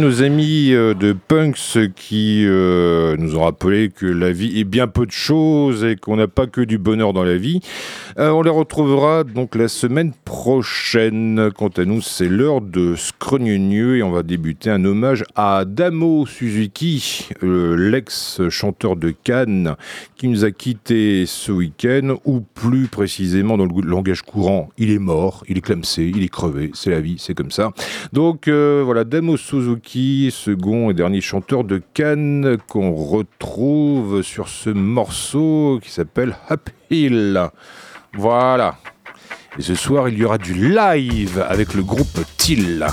Nos amis euh, de Punks qui euh, nous ont rappelé que la vie est bien peu de choses et qu'on n'a pas que du bonheur dans la vie. Euh, on les retrouvera donc la semaine prochaine. Quant à nous, c'est l'heure de Scrogneux et on va débuter un hommage à Damo Suzuki, l'ex-chanteur de Cannes, qui nous a quitté ce week-end, ou plus précisément dans le langage courant, il est mort, il est clamsé, il est crevé, c'est la vie, c'est comme ça. Donc voilà, Damo Suzuki second et dernier chanteur de Cannes qu'on retrouve sur ce morceau qui s'appelle Up Hill. Voilà. Et ce soir, il y aura du live avec le groupe Till.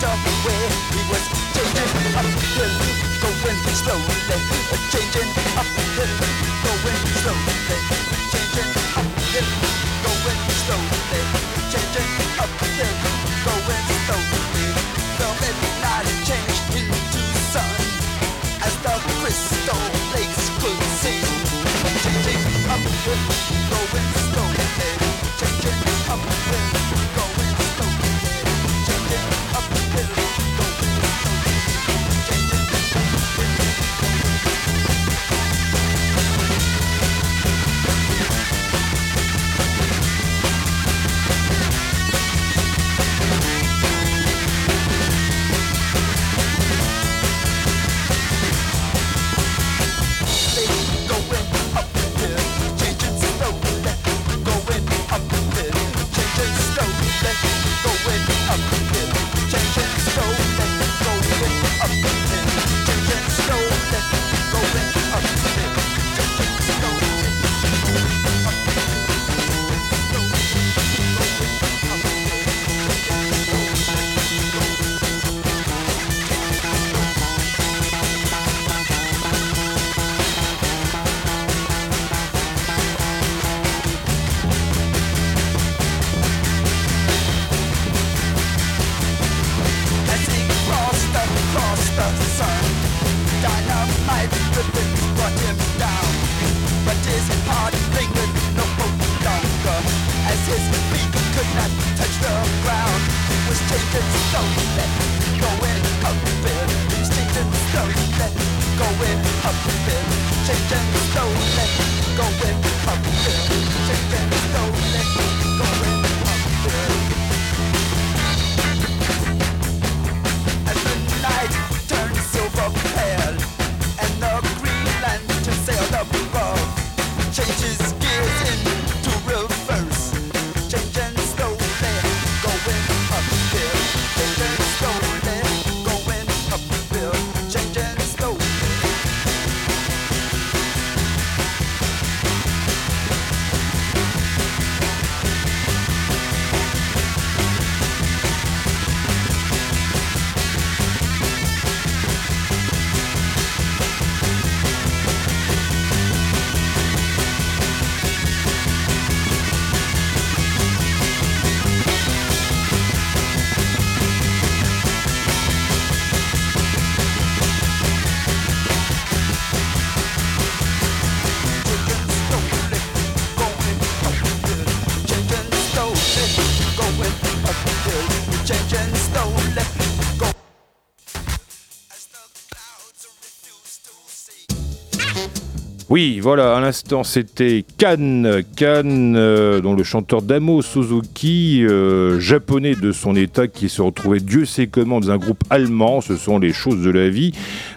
stop away. He was taking up the wind slowly. Oui, voilà, à l'instant c'était Kan, Kan, euh, dont le chanteur Damo Suzuki, euh, japonais de son état, qui se retrouvait Dieu sait comment dans un groupe allemand, ce sont les choses de la vie.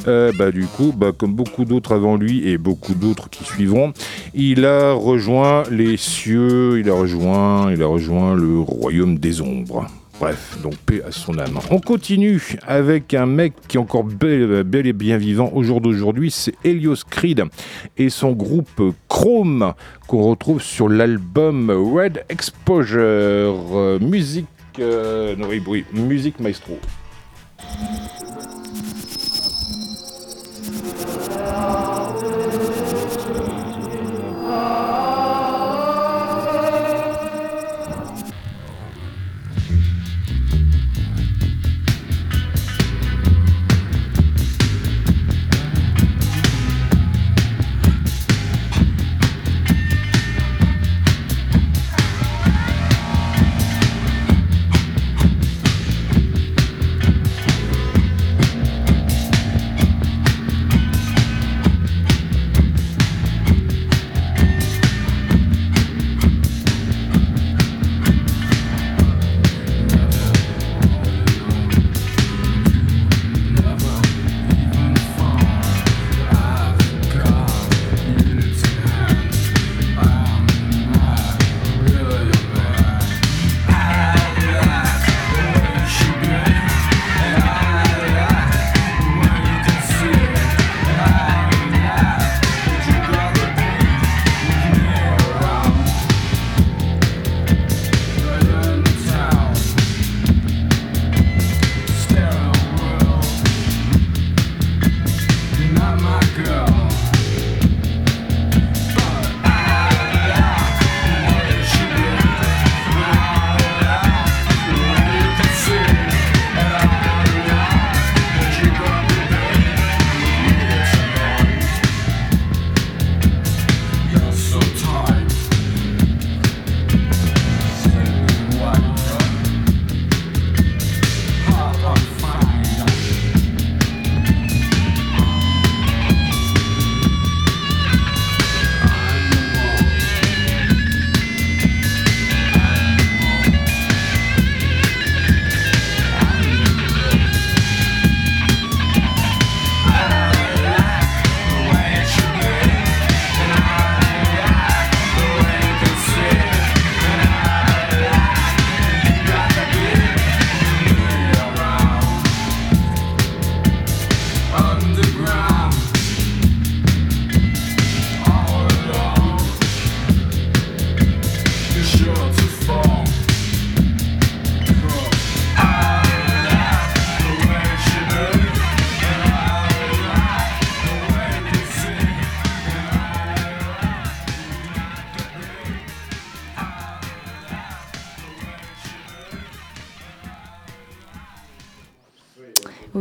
Euh, bah, du coup, bah, comme beaucoup d'autres avant lui et beaucoup d'autres qui suivront, il a rejoint les cieux, il a rejoint, il a rejoint le royaume des ombres. Bref, donc paix à son âme. On continue avec un mec qui est encore bel, et bien vivant au jour d'aujourd'hui, c'est Helios Creed et son groupe Chrome qu'on retrouve sur l'album Red Exposure, musique, euh, musique maestro.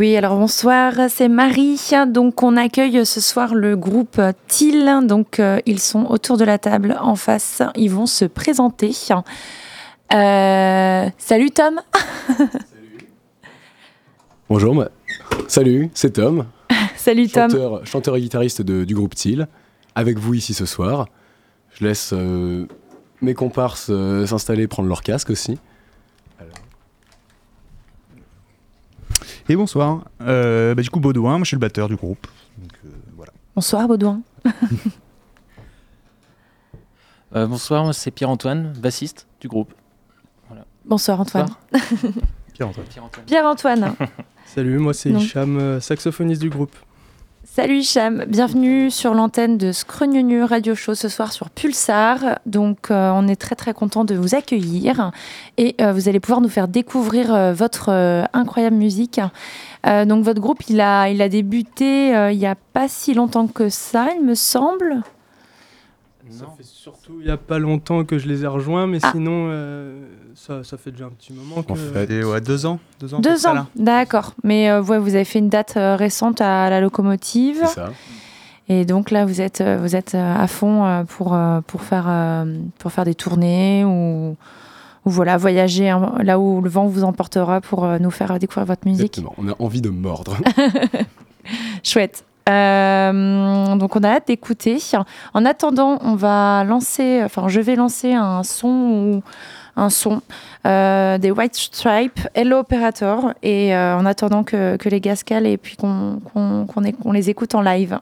Oui, alors bonsoir, c'est Marie. Donc on accueille ce soir le groupe TIL. Donc euh, ils sont autour de la table en face. Ils vont se présenter. Euh, salut Tom. Bonjour, salut, c'est Tom. salut Tom. Chanteur et guitariste du groupe TIL. Avec vous ici ce soir. Je laisse euh, mes comparses s'installer, prendre leur casque aussi. Et bonsoir. Euh, bah, du coup, Baudouin, moi je suis le batteur du groupe. Euh, bonsoir, Baudouin. Euh, bonsoir, moi c'est Pierre-Antoine, bassiste du groupe. Bonsoir, Antoine. Pierre-Antoine. Pierre-Antoine. Salut, moi c'est Hicham, saxophoniste du groupe. Salut Hicham, bienvenue sur l'antenne de Scrognonu Radio Show ce soir sur Pulsar. Donc euh, on est très très content de vous accueillir et euh, vous allez pouvoir nous faire découvrir euh, votre incroyable musique. donc votre groupe il a, il a débuté il n'y a pas si longtemps que ça il me semble. Ça fait surtout il n'y a pas longtemps que je les ai rejoints, mais ah. sinon ça, fait déjà un petit moment. En fait, ouais, deux ans. Deux ans, d'accord. Mais euh, vous avez fait une date euh, récente à la locomotive. Ça. Et donc là, vous êtes, euh, vous êtes euh, à fond pour, pour, faire, pour faire des tournées ou, ou voilà, voyager hein, là où le vent vous emportera pour nous faire découvrir votre musique. Exactement. On a envie de mordre. Chouette. Donc on a hâte d'écouter. En attendant, on va lancer, enfin je vais lancer un son où un son euh, des White Stripes, Hello Operator, et euh, en attendant que, les gaz et puis qu'on les écoute en live.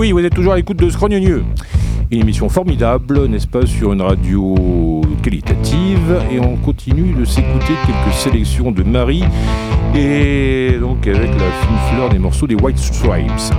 oui, vous êtes toujours à l'écoute de Scrogneux. Une émission formidable, n'est-ce pas, sur une radio qualitative. Et on continue de s'écouter quelques sélections de Marie. Et donc avec la fine fleur des morceaux des White Stripes.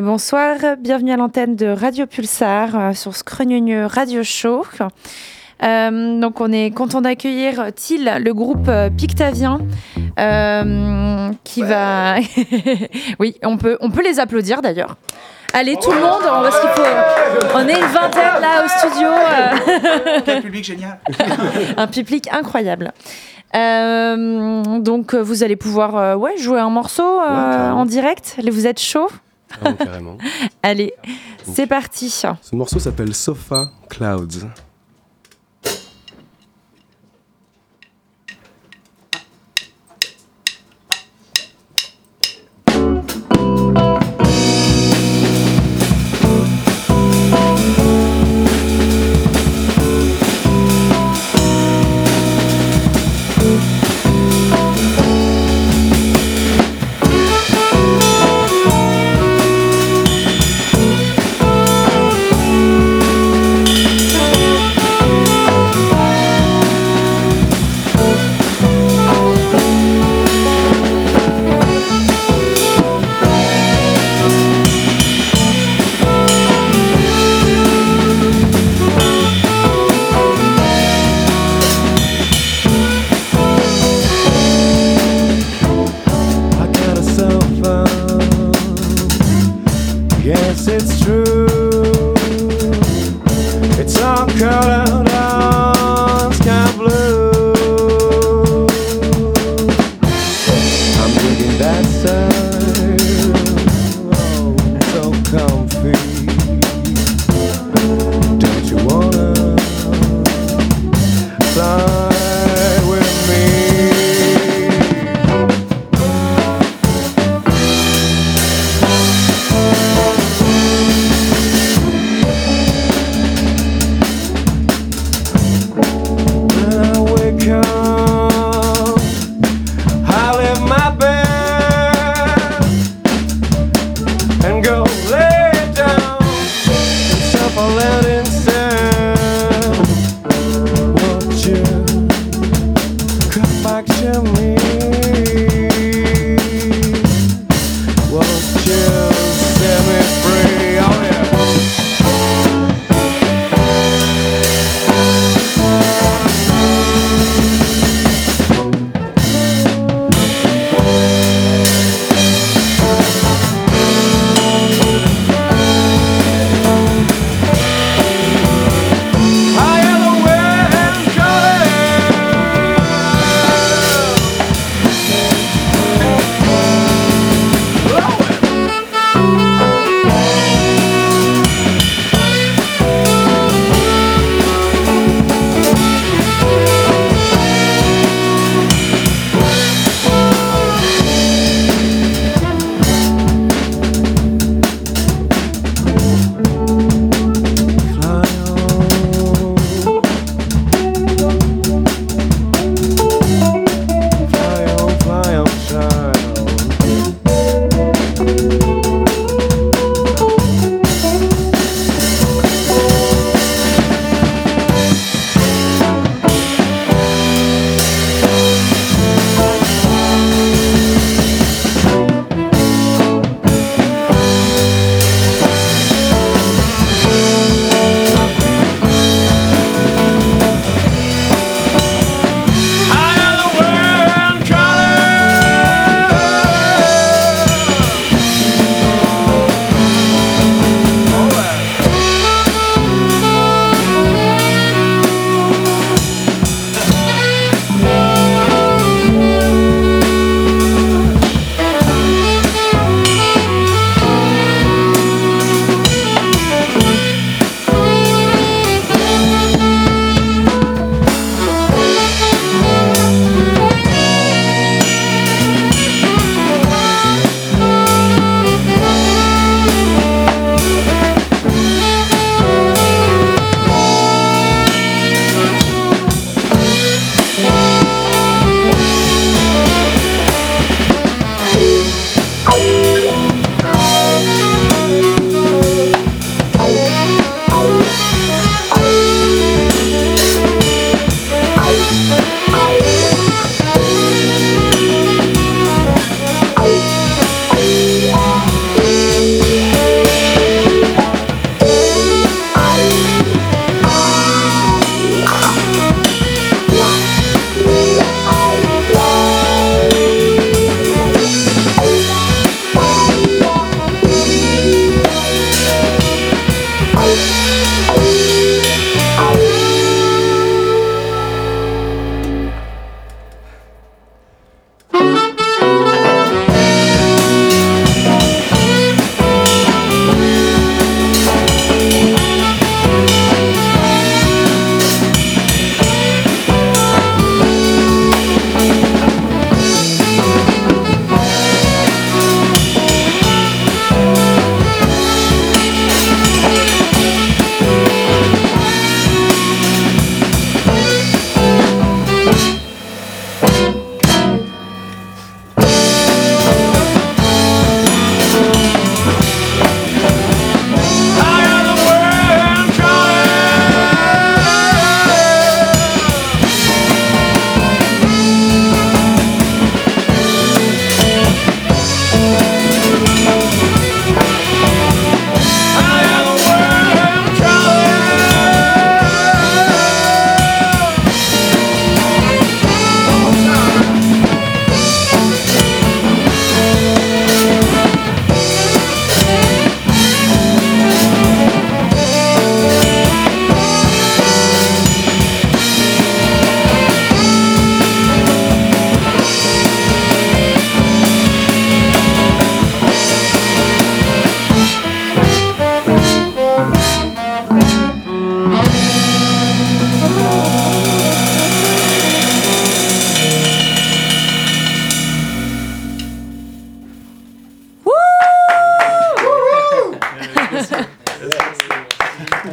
Et bonsoir. Bienvenue à l'antenne de Radio Pulsar euh, sur Scrognonieux Radio Show. Euh, donc on est content d'accueillir Thiel, le groupe euh, Pictavien, euh, qui va... oui, on peut, on peut les applaudir d'ailleurs. Allez, tout le monde, parce qu'il faut... On est une vingtaine là au studio. Quel public génial un public incroyable. Euh, donc vous allez pouvoir ouais, jouer un morceau en direct. Vous êtes chaud? Ah, carrément. Allez, c'est parti. Ce morceau s'appelle Sofa Clouds.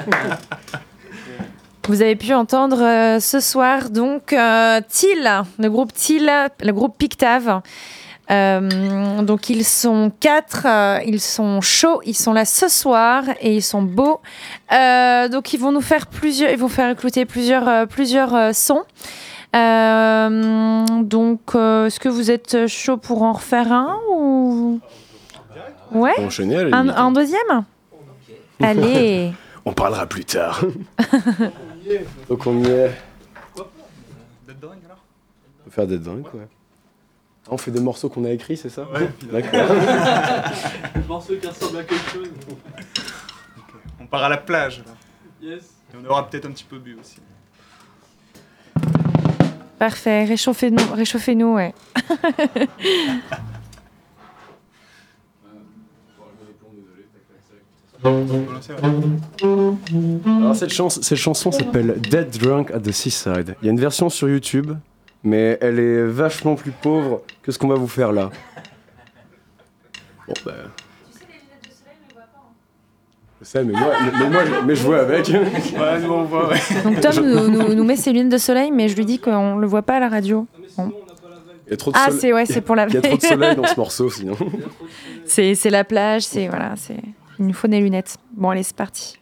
Vous avez pu entendre euh, ce soir donc euh, Thiel, le groupe Thiel, le groupe Pictave. Euh, donc ils sont quatre, euh, ils sont chauds, ils sont là ce soir et ils sont beaux. Euh, donc ils vont nous faire plusieurs, ils vont faire écouter plusieurs, euh, plusieurs euh, sons. Euh, donc euh, est-ce que vous êtes chaud pour en refaire un ou? Ouais, un deuxième? Allez. On parlera plus tard. Donc on y est. On peut faire des dingues, quoi. Ah, on fait des morceaux qu'on a écrits, c'est ça? Ouais. D'accord. Un morceau qui ressemble à quelque chose. On part à la plage, là. Yes. Et on aura peut-être un petit peu bu aussi. Parfait, réchauffez-nous, réchauffez-nous, ouais. Voilà, c'est vrai. Alors cette, chans- cette chanson s'appelle Dead Drunk at the Seaside. Il y a une version sur YouTube, mais elle est vachement plus pauvre que ce qu'on va vous faire là. Bon bah... Je sais, mais moi, mais, moi, je- mais je vois avec. Ouais, nous on voit, ouais. Donc Tom nous, nous- nous met ses lunettes de soleil, mais je lui dis qu'on le voit pas à la radio. Ah, veille. Il y a trop de, Ah, soleil- c'est ouais, c'est pour la il y a trop de veille. soleil dans ce morceau sinon. C'est la plage, c'est voilà, c'est. Il nous faut des lunettes. Bon, allez, c'est parti.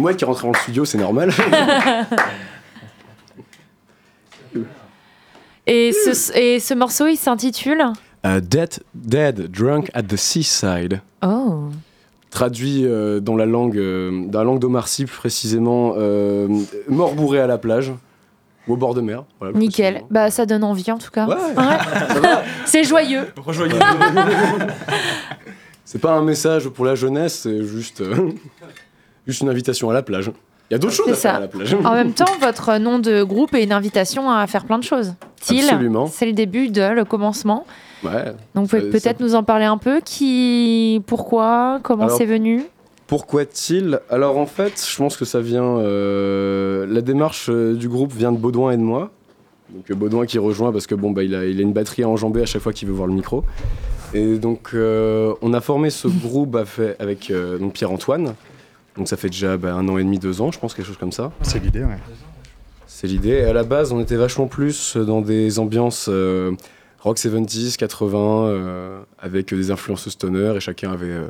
Une mouette qui est rentrée dans le studio, c'est normal. Et ce, et ce morceau, il s'intitule Euh, dead, dead, drunk at the seaside. Oh. Traduit euh, dans la langue, euh, dans la langue d'Omar Sy, plus précisément, euh, mort bourré à la plage ou au bord de mer. voilà, Nickel. Bah, ça donne envie en tout cas. Ouais. Va. C'est joyeux. C'est pas un message pour la jeunesse, c'est juste, euh, juste une invitation à la plage. Il y a d'autres choses à faire ça. à la plage. En même temps, votre nom de groupe est une invitation à faire plein de choses. Til, Absolument. c'est le début de le commencement. Ouais. Donc, vous pouvez peut-être nous en parler un peu. Qui, pourquoi, comment c'est venu? Pourquoi t-il Alors en fait, je pense que ça vient. euh, la démarche euh, du groupe vient de Baudouin et de moi. Donc euh, Baudouin qui rejoint parce que bon bah il a, il a une batterie à enjamber à chaque fois qu'il veut voir le micro. Et donc euh, on a formé ce groupe avec euh, donc Pierre-Antoine. Donc ça fait déjà bah, un an et demi, deux ans, je pense quelque chose comme ça. C'est l'idée, ouais. C'est l'idée. Et à la base, on était vachement plus dans des ambiances euh, rock 70s, 80, euh, avec des influences stoner, et chacun avait. euh,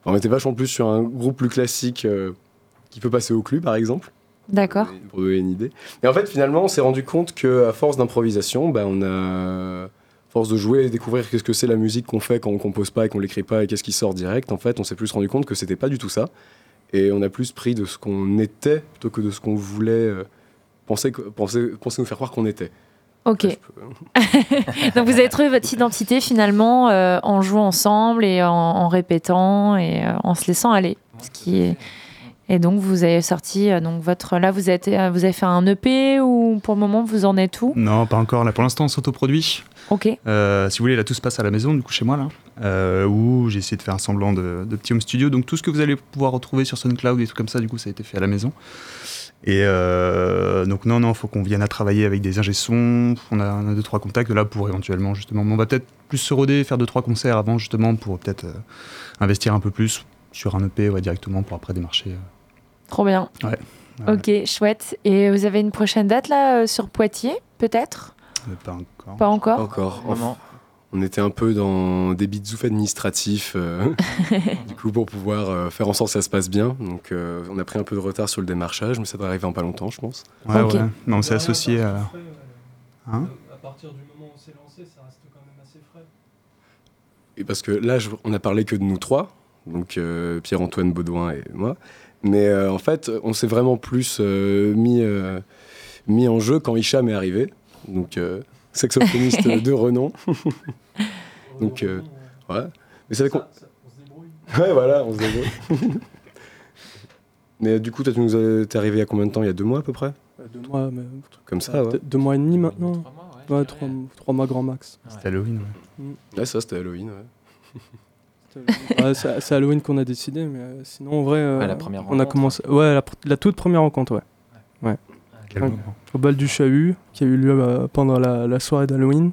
enfin, on était vachement plus sur un groupe plus classique euh, qui peut passer au club, par exemple, D'accord. pour donner une idée. Et en fait, finalement, on s'est rendu compte qu'à force d'improvisation, bah, on a. à Force de jouer et découvrir qu'est-ce que c'est la musique qu'on fait quand on compose pas et qu'on l'écrit pas et qu'est-ce qui sort direct, en fait, on s'est plus rendu compte que c'était pas du tout ça. Et on a plus pris de ce qu'on était plutôt que de ce qu'on voulait euh, penser, penser, penser nous faire croire qu'on était. Ok. Peux- Donc, vous avez trouvé votre identité finalement euh, en jouant ensemble et en, en répétant et euh, en se laissant aller. Ce qui est... Et donc, vous avez sorti, euh, donc votre, là, vous avez, euh, vous avez fait un EP ou pour le moment, vous en êtes où? Non, pas encore. Là, pour l'instant, on s'autoproduit. Ok. Euh, si vous voulez, là, tout se passe à la maison, du coup, chez moi, là, euh, où j'ai essayé de faire un semblant de, de petit home studio. Donc, tout ce que vous allez pouvoir retrouver sur SoundCloud et tout comme ça, du coup, ça a été fait à la maison. Et euh, donc, non, non, faut qu'on vienne à travailler avec des ingé sons. On a, on a deux, trois contacts là pour éventuellement, justement. Mais on va peut-être plus se roder, faire deux, trois concerts avant, justement, pour peut-être euh, investir un peu plus sur un EP ouais, directement pour après démarcher. Trop bien. Ouais. Ok, chouette. Et vous avez une prochaine date là euh, sur Poitiers, peut-être? Pas encore. Pas encore? Encore. On était un peu dans des bitzouf administratifs, euh, du coup, pour pouvoir euh, faire en sorte que ça se passe bien. Donc, euh, on a pris un peu de retard sur le démarchage, mais ça va arriver en pas longtemps, je pense. Ouais, Ok. ouais. Mais on s'est associé à. Hein à partir du moment où on s'est lancé, ça reste quand même assez frais. Et parce que là, je- on a parlé que de nous trois, donc euh, Pierre-Antoine Baudouin et moi. Mais euh, en fait, on s'est vraiment plus euh, mis, euh, mis en jeu quand Hicham est arrivé. Donc, euh, saxophoniste de renom. Donc, euh, ouais. Mais ça fait qu'on- Ouais, voilà, on se débrouille. Mais euh, du coup, toi, tu nous as- t'es arrivé il y a combien de temps? Il y a deux mois à peu près? Euh, Deux mois, mais, Comme ça, ouais. deux, mois et demi maintenant. Trois mois, ouais. Ouais, trois, trois mois grand max. C'était Halloween, ouais. Ouais, ça, c'était Halloween, ouais. Ouais, c'est c'est Halloween qu'on a décidé, mais euh, sinon en vrai, euh, Ouais, la première on a commencé. Ouais, la, la toute première rencontre, ouais. Quel Ouais. moment. Au bal du Chahut, qui a eu lieu euh, pendant la, la soirée d'Halloween.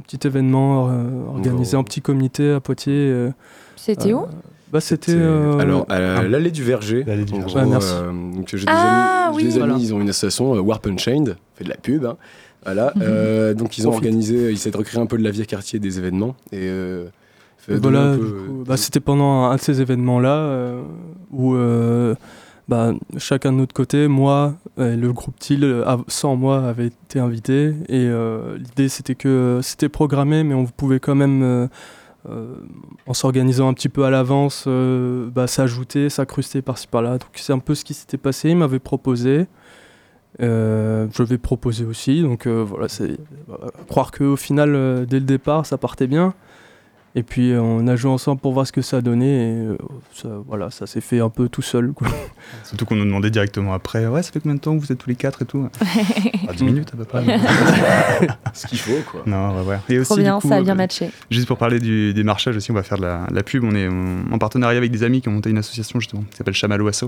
Un petit événement euh, organisé Oh. en petit comité à Poitiers. euh, C'était euh, où Bah c'était. Euh, Alors, à la- l'allée du Verger. L'allée du en Verger. gros, Ouais, merci. euh, donc j'ai des Ah, amis, oui. des amis, Voilà. ils ont une association, euh, Warp Unchained, fait de la pub. hein. Voilà. Mhm. euh, donc ils ont Profite. organisé, ils essaient de recréer un peu de la vie à quartier des événements. Et euh, Voilà, bah, c'était pendant un de ces événements-là euh, où euh, bah, chacun de notre côté, moi, et le groupe TIL, euh, sans moi, avait été invité. Et euh, l'idée, c'était que c'était programmé, mais on pouvait quand même, euh, en s'organisant un petit peu à l'avance, bah, s'ajouter, s'incruster par-ci par-là. Donc c'est un peu ce qui s'était passé. Il m'avait proposé. Je vais proposer aussi, donc voilà, c'est voilà, croire qu'au final, dès le départ, ça partait bien. Et puis euh, on a joué ensemble pour voir ce que ça donnait. Et euh, ça, voilà, ça s'est fait un peu tout seul. Quoi. Surtout qu'on nous demandait directement après, ouais, ça fait combien de temps que vous êtes tous les quatre et tout? Ah, 10 minutes à peu près. ce qu'il faut, quoi. non, ouais, ouais. Et aussi, Trop bien, du coup, ça a bien euh, matché. Juste pour parler du démarchage aussi, on va faire de la, la pub. On est en, en partenariat avec des amis qui ont monté une association justement qui s'appelle Chamallow Asso.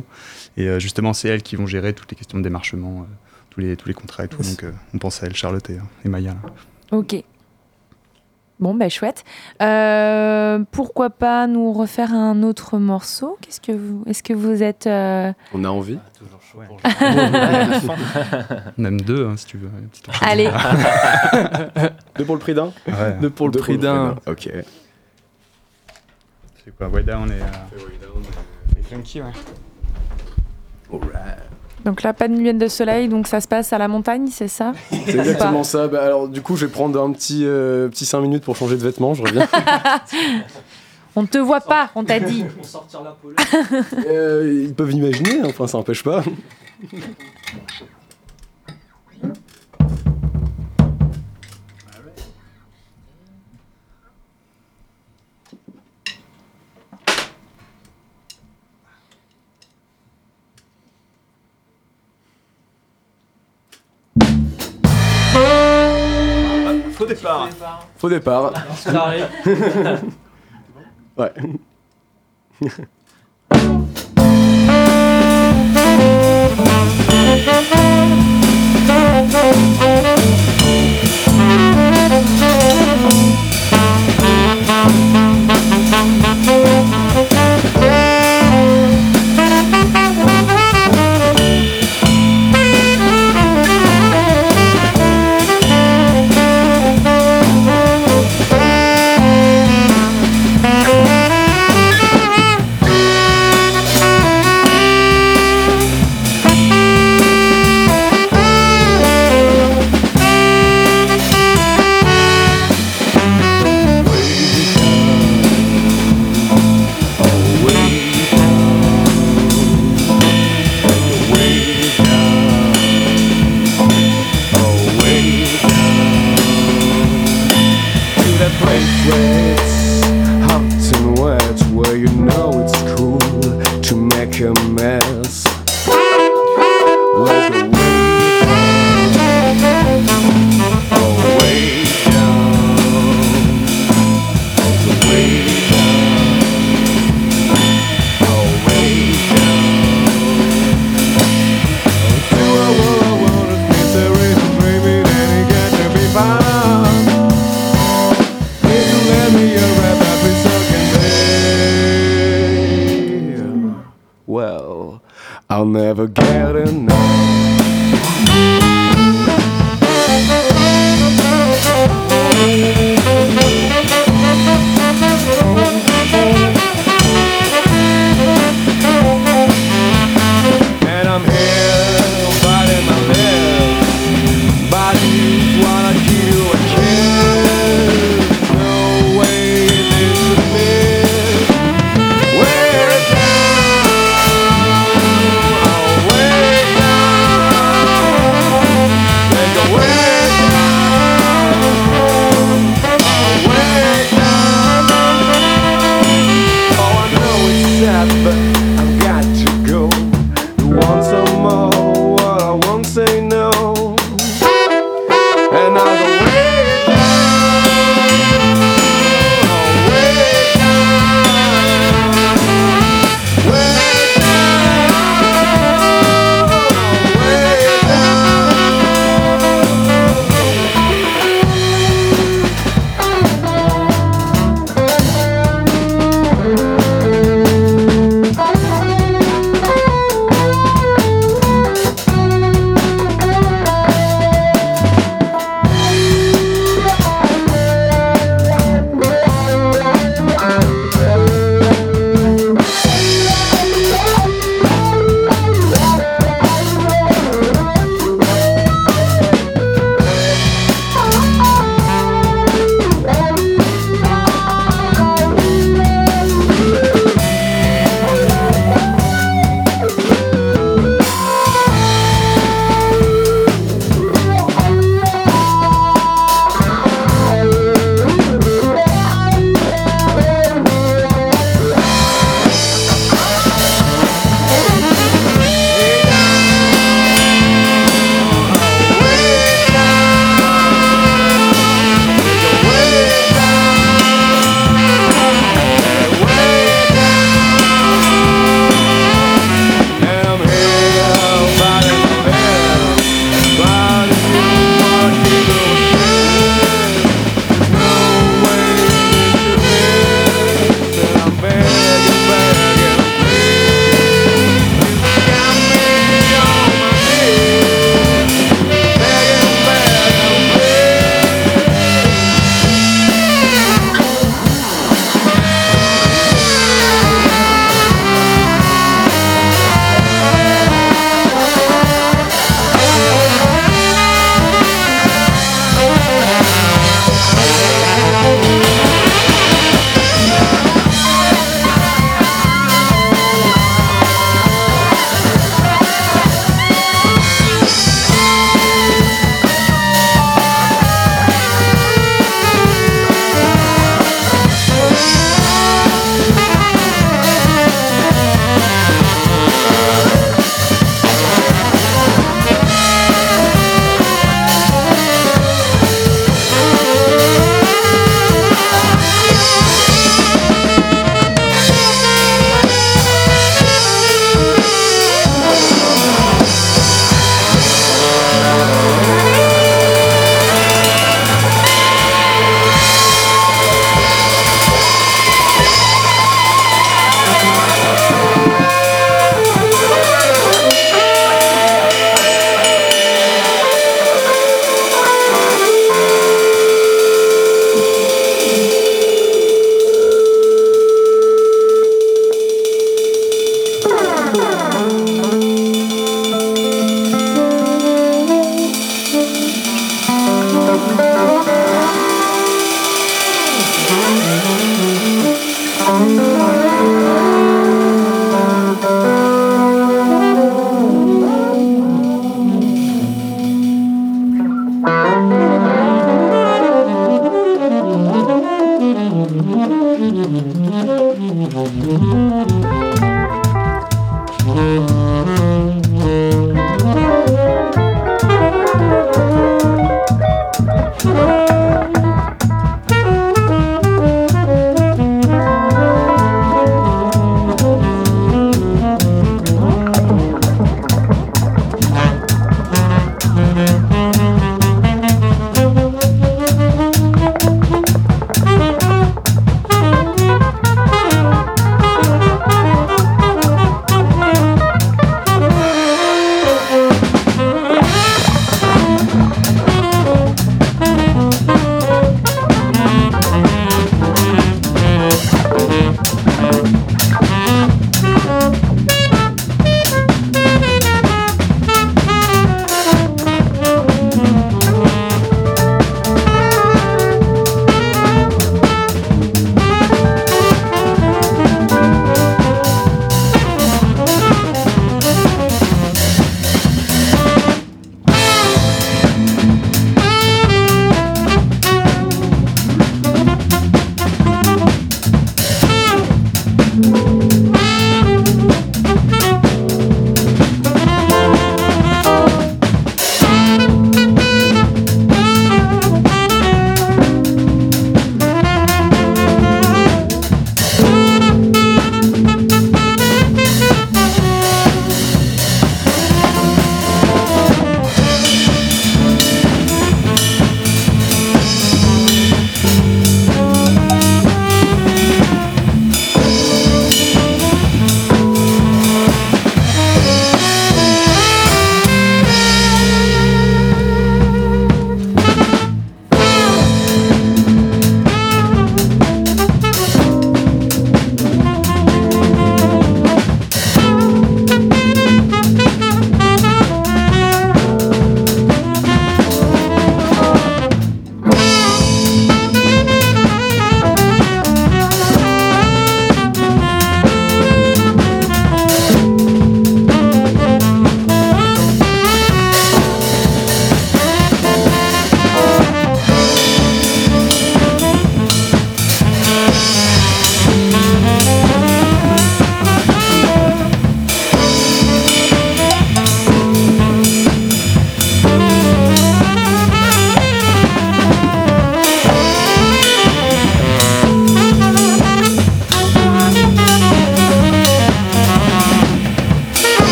Et euh, justement, c'est elles qui vont gérer toutes les questions de démarchement, euh, tous, les, tous les contrats et tout. Donc euh, on pense à elles, Charlotte et, et Maya. là. Ok. Bon, bah chouette. Euh, pourquoi pas nous refaire un autre morceau? Qu'est-ce que vous, est-ce que vous êtes euh, On a envie. Toujours chaud Ouais. pour. Même deux, hein, si tu veux. Allez, Deux pour le prix d'un Ouais. Deux pour le Deux prix d'un. Ok. C'est quoi? Là, on est. euh, funky, ouais. Donc là, pas de lumière de soleil, donc ça se passe à la montagne, c'est ça C'est exactement ça. Bah, alors, du coup, je vais prendre un petit, euh, petit 5 minutes pour changer de vêtements, je reviens. On ne te voit pas, on t'a dit. Euh, ils peuvent imaginer, hein, enfin, ça n'empêche pas. Faux départ. Faux départ. Ouais. to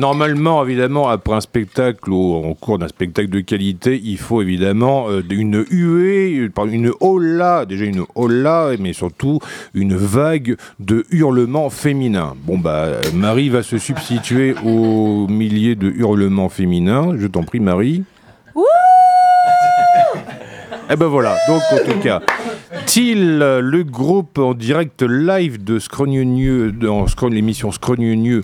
normalement, évidemment, après un spectacle ou en cours d'un spectacle de qualité, il faut évidemment euh, une huée, une hola, déjà une hola, mais surtout une vague de hurlements féminins. Bon, bah, Marie va se substituer au millier de hurlements féminins. Je t'en prie, Marie. Eh ben voilà, donc en tout cas, Till, le groupe en direct live de Scrogneux, dans l'émission Scrogneux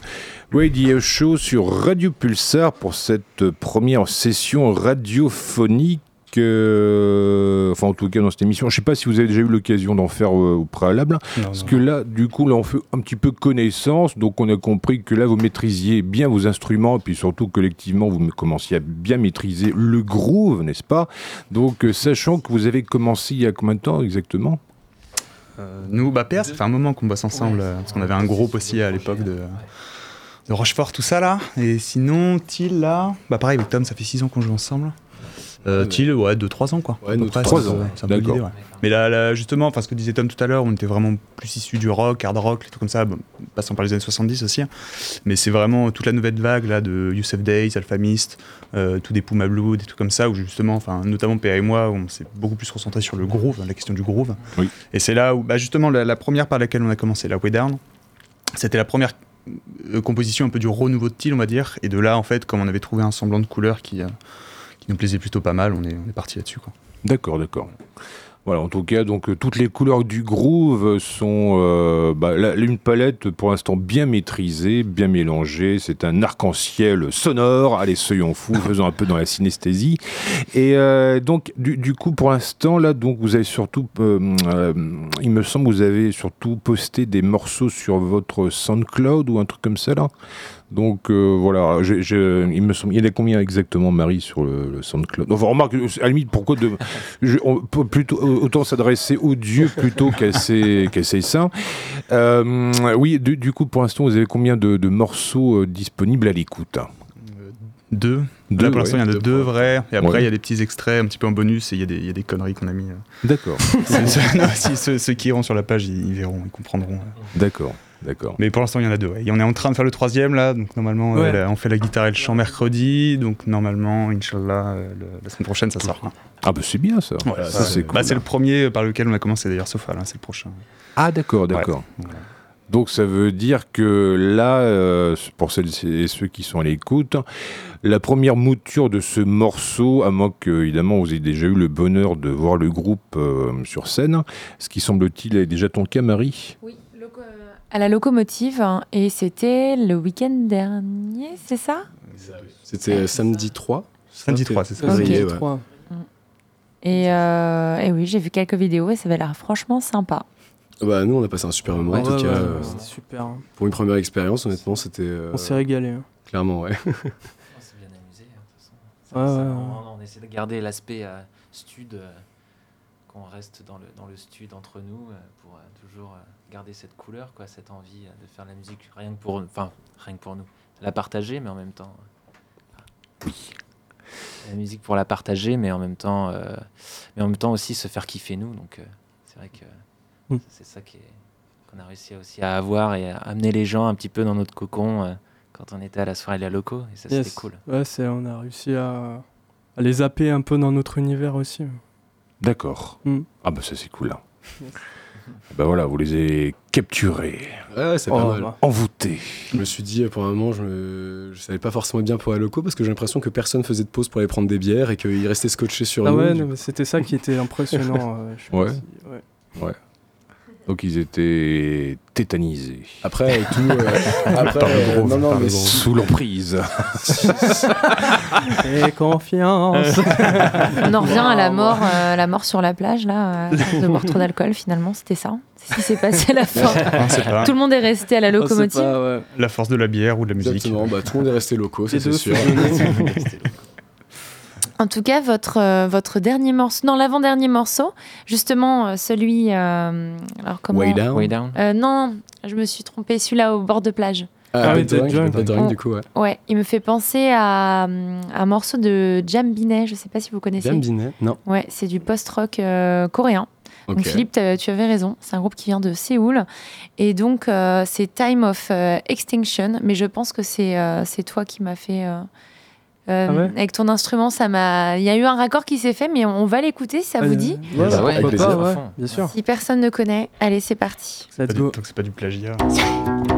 Radio Show sur Radio Pulsar pour cette première session radiophonique. euh, enfin, en tout cas, dans cette émission. Je ne sais pas si vous avez déjà eu l'occasion d'en faire euh, au préalable. Parce que là, du coup, là, on fait un petit peu connaissance. Donc, on a compris que là, vous maîtrisiez bien vos instruments. Et puis surtout, collectivement, vous commenciez à bien maîtriser le groove, n'est-ce pas? Donc, euh, sachant que vous avez commencé il y a combien de temps exactement? Euh, nous, bah, PR, ça fait un moment qu'on bosse ensemble, parce qu'on avait un groupe aussi à l'époque de, de Rochefort, tout ça là. Et sinon, Thiel, là, bah pareil, avec Tom, ça fait 6 ans qu'on joue ensemble. Euh, Thiel, ouais, 2-3 ans quoi. Ouais, À peu nous, près, trois c'est un peu- ans, c'est un peu l'idée, ouais. Mais là, là, justement, enfin, ce que disait Tom tout à l'heure, on était vraiment plus issus du rock, hard rock, les trucs comme ça, bon, passant par les années 70 aussi. hein. Mais c'est vraiment toute la nouvelle vague là de Youssef Days, Alpha Mist, euh, tout des Puma Blue, des trucs comme ça, où justement, enfin, notamment PR et moi, on s'est beaucoup plus concentré sur le groove, la question du groove. Oui. Et c'est là où, bah, justement, la, la première par laquelle on a commencé, la Way Down, c'était la première composition un peu du renouveau de Thiel, on va dire. Et de là, en fait, comme on avait trouvé un semblant de couleur qui, euh, qui nous plaisait plutôt pas mal, on est, on est parti là-dessus. D'accord, d'accord. Voilà, en tout cas, donc euh, toutes les couleurs du groove sont euh, bah, là, une palette pour l'instant bien maîtrisée, bien mélangée. C'est un arc-en-ciel sonore. Allez, soyons fous, faisons un peu dans la synesthésie. Et euh, donc, du, du coup, pour l'instant, là, donc vous avez surtout, euh, euh, il me semble, vous avez surtout posté des morceaux sur votre SoundCloud ou un truc comme ça là? Donc euh, voilà, il me semble, il y en a combien exactement, Marie, sur le, le SoundCloud? Enfin, remarque, à la limite, pourquoi de, je- on peut plutôt autant s'adresser aux dieux plutôt qu'à ses, qu'à ses saints. Euh, oui, du, du coup, pour l'instant, vous avez combien de, de morceaux euh, disponibles à l'écoute? Deux. Deux, là, pour l'instant, ouais. il y en a deux vrais. Et après, il Ouais. y a des petits extraits un petit peu en bonus et il y, a des- il y a des conneries qu'on a mis. euh. D'accord, ceux qui iront sur la page, ils, ils verront, ils comprendront. d'accord, d'accord. Mais pour l'instant, il y en a deux. ouais. Et on est en train de faire le troisième là. Donc normalement, euh, Ouais. on fait la guitare et le chant mercredi. Donc normalement, Inch'Allah, euh, le- la semaine prochaine, ça sort. hein. Ah bah c'est bien ça. Voilà, ça, ça, c'est bah, cool. c'est le premier par lequel on a commencé d'ailleurs, sauf là, c'est le prochain. Ah d'accord, d'accord. Voilà. Donc ça veut dire que là, euh, pour celles et ceux qui sont à l'écoute, la première mouture de ce morceau, à moins que évidemment vous ayez déjà eu le bonheur de voir le groupe euh, sur scène, ce qui semble-t-il est déjà ton cas, Marie? Oui, à la locomotive, hein, et c'était le week-end dernier, c'est ça? C'était samedi 3 Samedi 3, c'est ça. Ok. Février, ouais. Trois. et, euh, et oui, j'ai vu quelques vidéos et ça avait l'air franchement sympa. Bah, nous, on a passé un super moment. Ouais, en tout ouais, cas, ouais, euh, super. hein. pour une première expérience, honnêtement, c'était. euh, On s'est régalé. hein. Clairement, ouais. On s'est bien amusé. hein, de toute façon. Ça- Ouais, ça- ouais, on, on essaie de garder l'aspect euh, stud, euh, qu'on reste dans le, dans le stud entre nous euh, pour euh, toujours euh, garder cette couleur, quoi, cette envie de faire la musique rien que pour, enfin, rien que pour nous. La partager, mais en même temps. euh, La musique pour la partager, mais en même temps, euh, mais en même temps aussi se faire kiffer nous. Donc euh, c'est vrai que c'est ça qui est- qu'on a réussi aussi à avoir et à amener les gens un petit peu dans notre cocon euh, quand on était à la soirée de la loco. Et ça, Yes. c'était cool. Ouais, c'est, on a réussi à, à les zapper un peu dans notre univers aussi. D'accord. Mm. Ah bah ça c'est cool. Là. Bah voilà, vous les avez capturés, Ouais, ouais, c'est Oh, pas mal. bah. envoûtés. Je me suis dit, pour un moment, je, me... je savais pas forcément bien pour la loco parce que j'ai l'impression que personne faisait de pause pour aller prendre des bières et qu'ils restaient scotchés sur Ah nous. ouais, Du c'était ça qui était impressionnant. euh, je Ouais. ouais. Donc ils étaient tétanisés. Après, tout. euh, après, Par le euh, groove, non, non, par le mais groove. si- Sous l'emprise. Et confiance. On en revient à la mort, euh, la mort sur la plage, là, euh, de boire trop d'alcool, finalement, c'était ça. C'est ce qui s'est passé à la fin. Ah, Tout le monde est resté à la locomotive. pas, ouais. la force de la bière ou de la musique. Exactement, bah, tout le monde est resté locaux, ça Les c'est sûr. En tout cas, votre, euh, votre dernier morceau, non, l'avant-dernier morceau, justement, euh, celui. euh, alors, comment Way down. Way down. Euh, non, je me suis trompée, celui-là au bord de plage. Ah, Ah Bad Dead Drunk. Bad Drunk, Oh. du coup, ouais. Ouais, il me fait penser à un morceau de Jam Binet, je sais pas si vous connaissez. Jam Binet Non. Ouais, c'est du post-rock euh, coréen. Donc Ok. Philippe, tu avais raison, c'est un groupe qui vient de Séoul. Et donc euh, c'est Time of euh, Extinction, mais je pense que c'est euh, c'est toi qui m'as fait... euh, Ah ouais avec ton instrument, ça m'a. Il y a eu un raccord qui s'est fait, mais on va l'écouter si ça vous dit. ouais, Bah ouais, avec pas, bien sûr. Si personne ne connaît, allez, c'est parti. Let's du- go. Donc c'est pas du plagiat.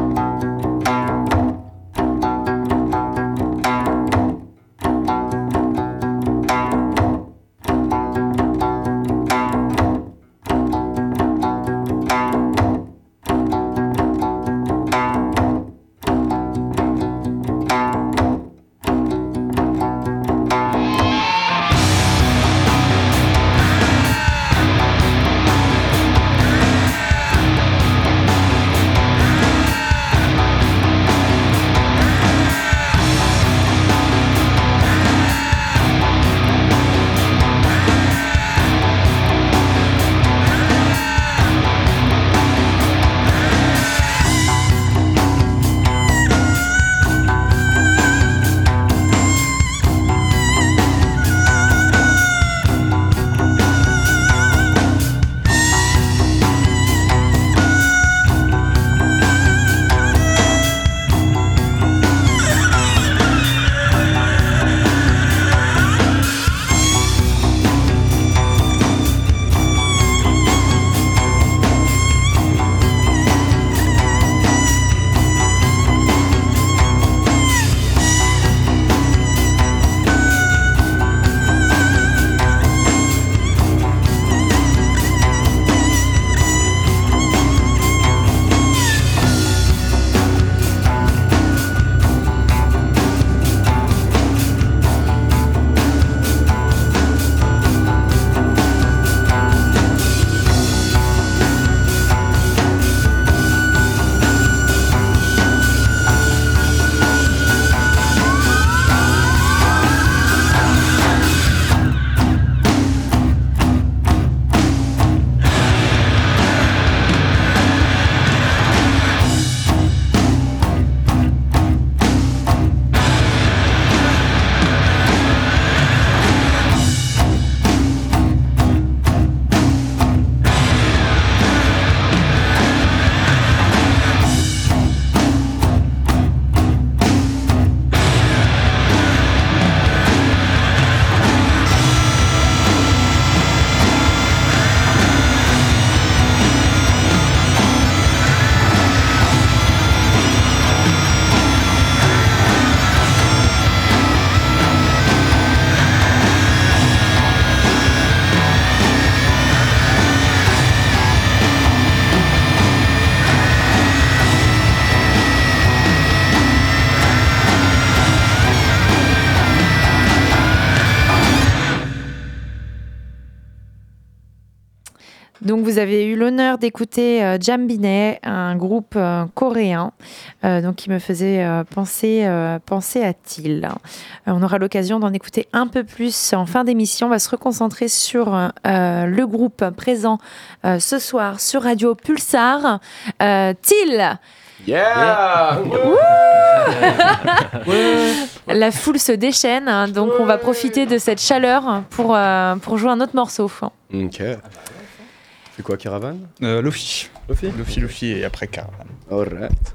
Donc vous avez eu l'honneur d'écouter euh, Jambinet, un groupe euh, coréen, euh, donc qui me faisait euh, penser, euh, penser à Till. Euh, on aura l'occasion d'en écouter un peu plus en fin d'émission. On va se reconcentrer sur euh, le groupe présent euh, ce soir sur Radio Pulsar. Euh, Till Yeah La foule se déchaîne, hein, donc on va profiter de cette chaleur pour, euh, pour jouer un autre morceau. Ok. C'est quoi, Caravane Euh, Lofi. Lofi Lofi, Lofi et après Caravan. Alright.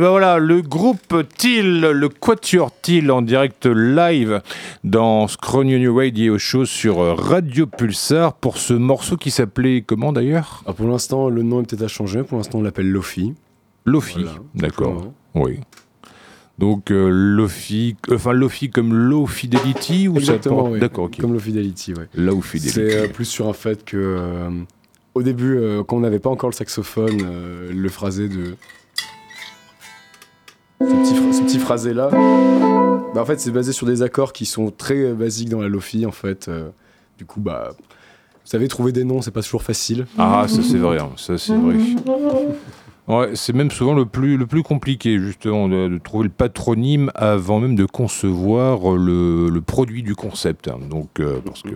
Et ben voilà, le groupe Till, le Quatuor Till en direct live dans Scrooge New Radio Show sur Radio Pulsar pour ce morceau qui s'appelait comment d'ailleurs? Alors pour l'instant, le nom est peut-être à changer. Pour l'instant, on l'appelle Lofi. Lofi, Voilà, d'accord. Oui. Donc euh, Lofi, enfin Lofi comme Low Fidelity ou ça Exactement, porte- oui. D'accord, ok. Comme Low Fidelity, ouais. Low Fidelity. C'est euh, plus sur un fait que, euh, au début, quand on n'avait pas encore le saxophone, le phrasé de. Ce petit, phra- ce petit phrasé-là, bah, en fait, c'est basé sur des accords qui sont très basiques dans la Lofi, en fait. euh, du coup, bah. Vous savez, trouver des noms, c'est pas toujours facile. Ah, ça c'est vrai, hein, ça c'est vrai. Ouais, c'est même souvent le plus, le plus compliqué, justement, de, de trouver le patronyme avant même de concevoir le, le produit du concept. hein. Donc, euh, parce, que,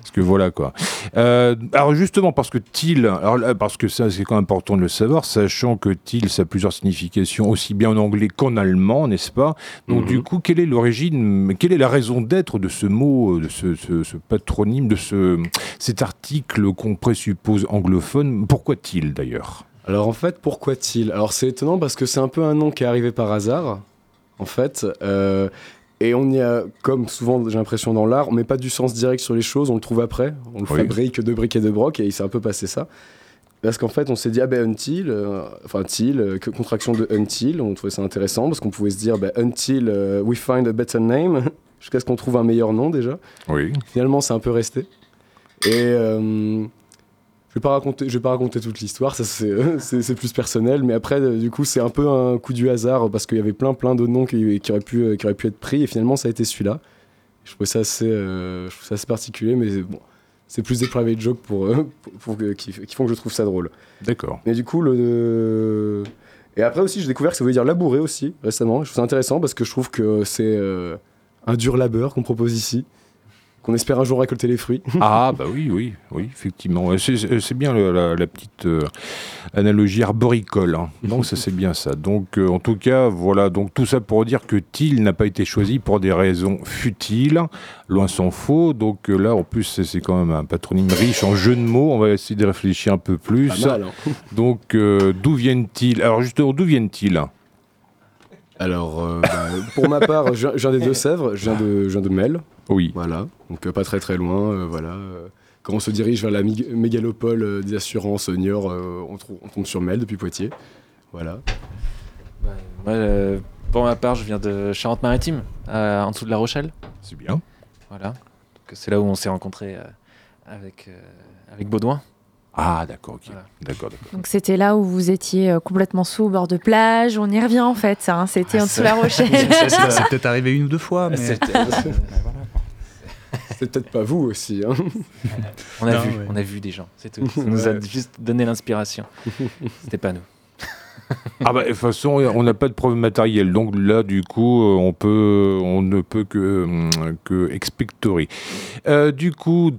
parce que voilà quoi. Euh, alors, justement, parce que til, alors là, parce que ça c'est quand même important de le savoir, sachant que til, ça a plusieurs significations, aussi bien en anglais qu'en allemand, n'est-ce pas? Donc, Mhm. du coup, quelle est l'origine, quelle est la raison d'être de ce mot, de ce, ce- ce patronyme, de ce, cet article qu'on présuppose anglophone? Pourquoi til d'ailleurs? Alors en fait, pourquoi Till Alors c'est étonnant parce que c'est un peu un nom qui est arrivé par hasard, en fait. euh, et on y a, comme souvent j'ai l'impression dans l'art, on met pas du sens direct sur les choses, on le trouve après, on le Oui. fabrique de briques et de broc, et il s'est un peu passé ça. Parce qu'en fait, on s'est dit, ah ben until, euh, enfin till, euh, que- contraction de until, on trouvait ça intéressant parce qu'on pouvait se dire, ben, until euh, we find a better name, jusqu'à ce qu'on trouve un meilleur nom déjà. Oui. Finalement, c'est un peu resté. Et je vais pas raconter, je vais pas raconter toute l'histoire, ça c'est, c'est plus personnel. Mais après, euh, du coup, c'est un peu un coup du hasard parce qu'il y avait plein, plein de noms qui, qui auraient pu, euh, qui auraient pu être pris. Et finalement, ça a été celui-là. Je trouvais ça assez, euh, je trouve ça assez particulier, mais bon, c'est plus des private jokes pour, euh, pour, pour qui, qui font que je trouve ça drôle. D'accord. Mais du coup, le. Et après aussi, j'ai découvert que ça voulait dire labourer aussi, récemment. Je trouve ça intéressant parce que je trouve que c'est euh, un dur labeur qu'on propose ici, qu'on espère un jour récolter les fruits. Ah, bah oui, oui, oui, effectivement. C'est- bien le- la, la petite euh, analogie arboricole. hein. Donc, ça, c'est bien ça. Donc, euh, en tout cas, voilà. Donc, tout ça pour dire que Till n'a pas été choisi pour des raisons futiles. Loin s'en faut. Donc, euh, là, en plus, c'est- c'est quand même un patronyme riche en jeux de mots. On va essayer de réfléchir un peu plus. Pas mal, hein. Donc, euh, d'où viennent-ils? Alors, justement, d'où viennent-ils? Alors, euh, bah, pour ma part, je viens- je viens des Deux-Sèvres, je viens de, je viens de Mel, Oui. voilà, donc euh, pas très très loin, euh, voilà. euh, quand on se dirige vers la mig- mégalopole des assurances Niort, euh, on, trou- on tombe sur Mel depuis Poitiers, voilà. Ouais, moi, euh, pour ma part, je viens de Charente-Maritime, euh, en dessous de La Rochelle. C'est bien. Voilà. Donc, c'est là où on s'est rencontrés euh, avec, euh, avec Baudouin. Ah, d'accord, ok. Voilà. D'accord, d'accord. Donc c'était là où vous étiez euh, complètement sous au bord de plage. On y revient en fait. hein. C'était en dessous de la Rochelle. C'est c'est- c'est peut-être arrivé une ou deux fois, mais C'était- euh, voilà. C'est peut-être pas vous aussi, hein. On a Non, vu, ouais. on a vu des gens, c'est tout. Ça nous a juste donné l'inspiration. C'était pas nous. Ah bah, de toute façon, on n'a pas de preuve matérielle, donc là, du coup, euh, on peut, on ne peut que, hum, que expectorer. Euh, du coup,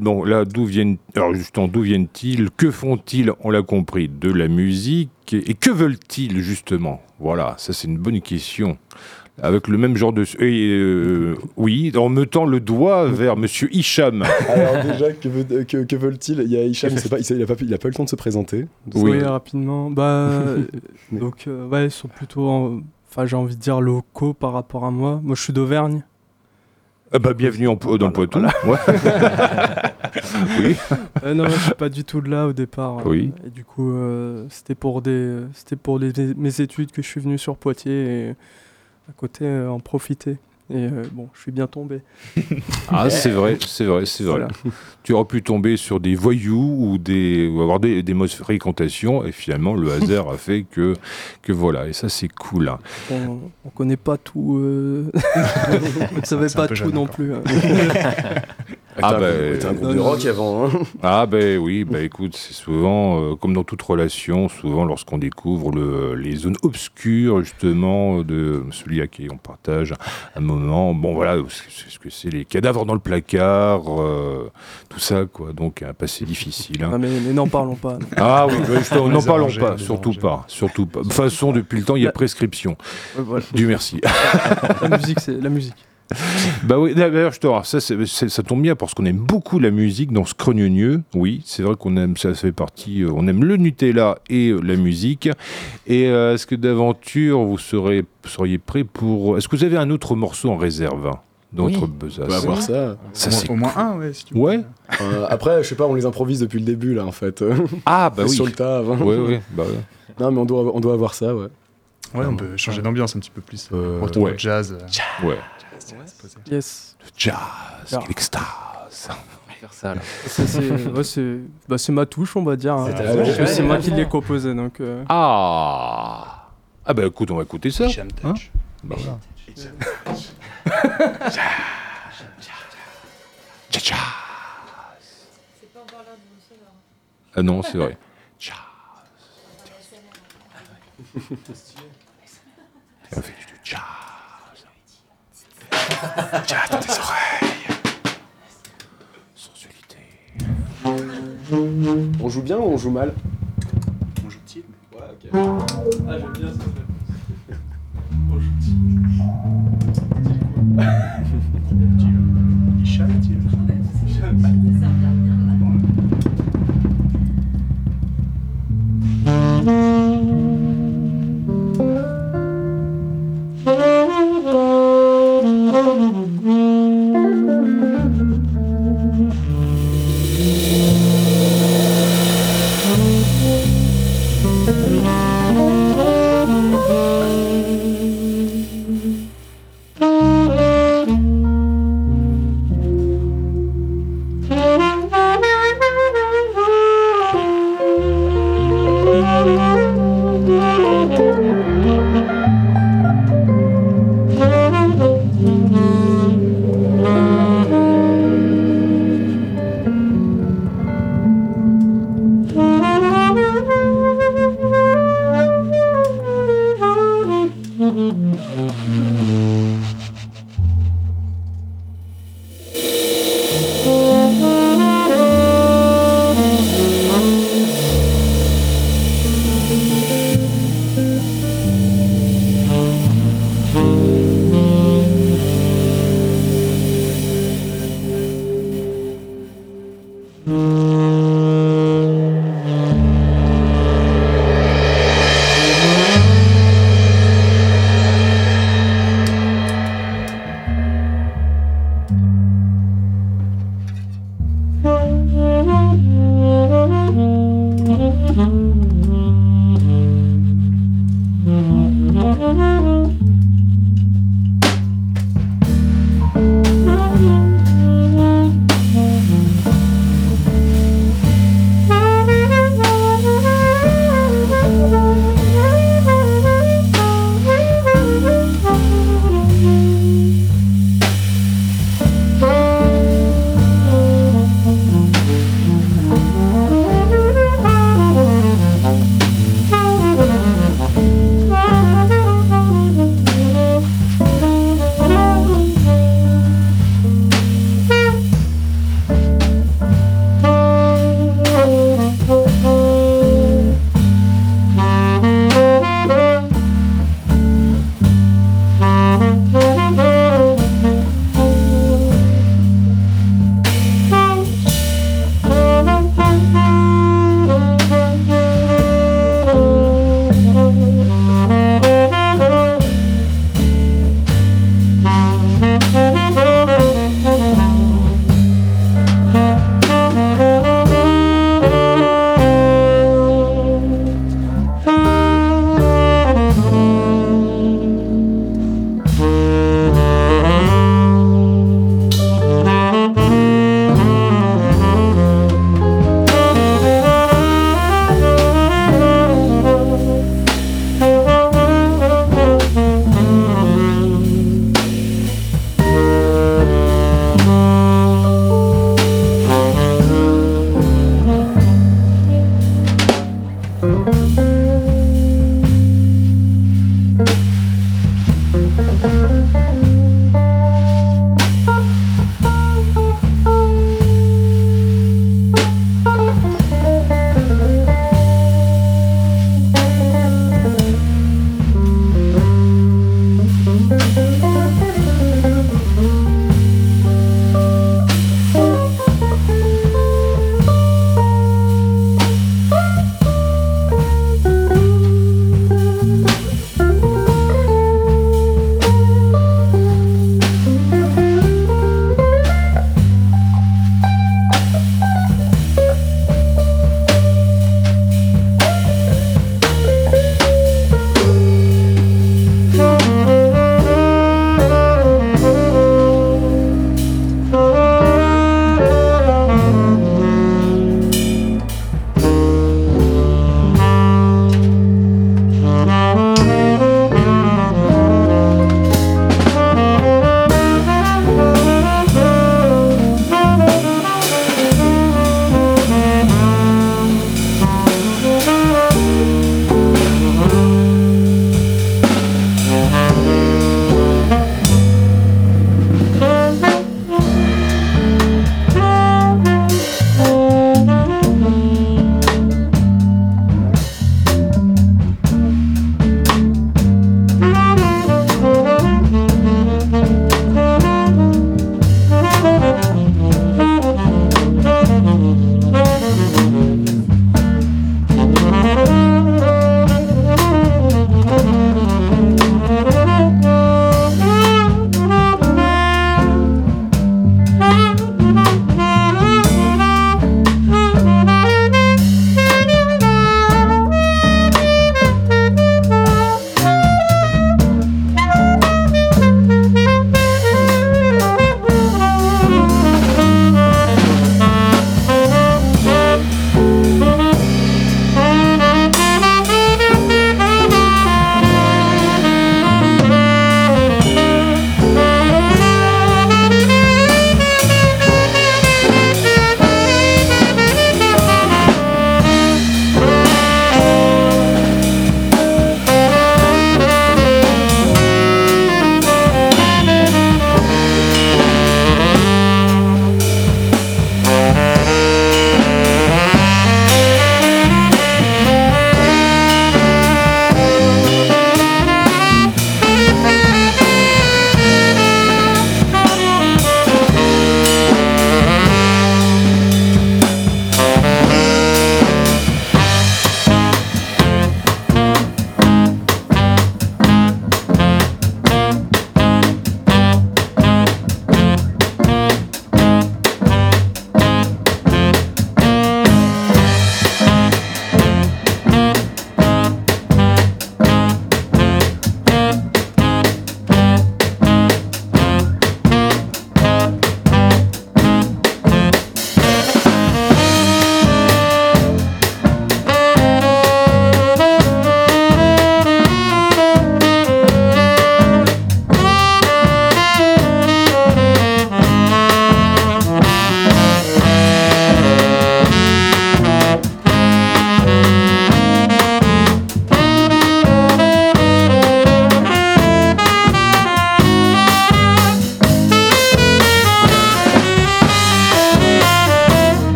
bon, là, d'où viennent, alors justement, d'où viennent-ils? Que font-ils? On l'a compris, de la musique. Et, et que veulent-ils justement? Voilà, ça c'est une bonne question. Avec le même genre de, et, euh, oui, en mettant le doigt vers Monsieur Hicham. Alors déjà, que, veut- que, que veulent-ils? Il y a Hicham, il, sait pas, pas, pu- il a pas eu le temps de se présenter. Oui. Oui, rapidement. Bah, donc, euh, ouais, ils sont plutôt, en- enfin, j'ai envie de dire locaux par rapport à moi. Moi, je suis d'Auvergne. Ah bah, bienvenue en, dans le Poitou. Ouais. oui. Euh, non, je suis pas du tout de là au départ. euh, Oui. Et du coup, euh, c'était pour des, c'était pour les- mes études que je suis venu sur Poitiers et à côté euh, en profiter. Et euh, bon, je suis bien tombé. Ah, c'est vrai, c'est vrai, c'est vrai. Voilà. Tu aurais pu tomber sur des voyous ou, des, ou avoir des, des mauvaises fréquentations, et finalement, le hasard a fait que, que voilà, et ça, c'est cool. hein. On, on connaît pas tout. euh, on ne savait pas tout jeune non plus. hein. Ah, bah, un groupe non, de non, rock avant, hein. Ah, ben oui, bah écoute, c'est souvent, euh, comme dans toute relation, souvent lorsqu'on découvre le, les zones obscures, justement, de celui à qui on partage un moment, bon, voilà, c'est ce que c'est les cadavres dans le placard, euh, tout ça, quoi. Donc, un passé difficile. hein. Non, mais mais n'en parlons pas. Ah oui, bah, n'en parlons pas, surtout pas, surtout pas. De toute façon, depuis le temps, il y a prescription. Voilà. Dieu merci. La musique, c'est la musique. Bah oui, d'ailleurs, je te alors, ça, ça tombe bien parce qu'on aime beaucoup la musique dans ce crognonieux. Oui, c'est vrai qu'on aime ça, ça fait partie. euh, on aime le Nutella et euh, la musique. Et euh, est-ce que d'aventure vous serez, seriez prêt pour Est-ce que vous avez un autre morceau en réserve hein, dans Oui. votre On va voir ça. Ça, au, moins- c'est au moins un, ouais. Si tu veux. Ouais? Euh, après, je sais pas, on les improvise depuis le début là en fait. Ah bah oui. Sur le tas avant. Ouais, ouais, bah ouais. Non, mais on doit, on doit avoir ça, ouais. Ouais, on peut changer d'ambiance un petit peu plus. Euh, Retour ouais. au jazz. euh, Ouais. Jazz. Yes. Jazz, Ah. quelle extase. On va faire ça c'est c'est bah, c'est ma touche, on va dire. hein. C'est ouais. c'est moi qui l'ai composé, donc. euh, Ah Ah bah écoute, on va écouter ça. Jam Hein touch. Bah voilà. Jazz. Ah non, c'est vrai. Jazz. J'attends tes oreilles. Sensualité. On joue bien ou on joue mal On joue petit. Ouais, ok. Ah, j'aime bien ça. On joue petit. Il chante, il chante.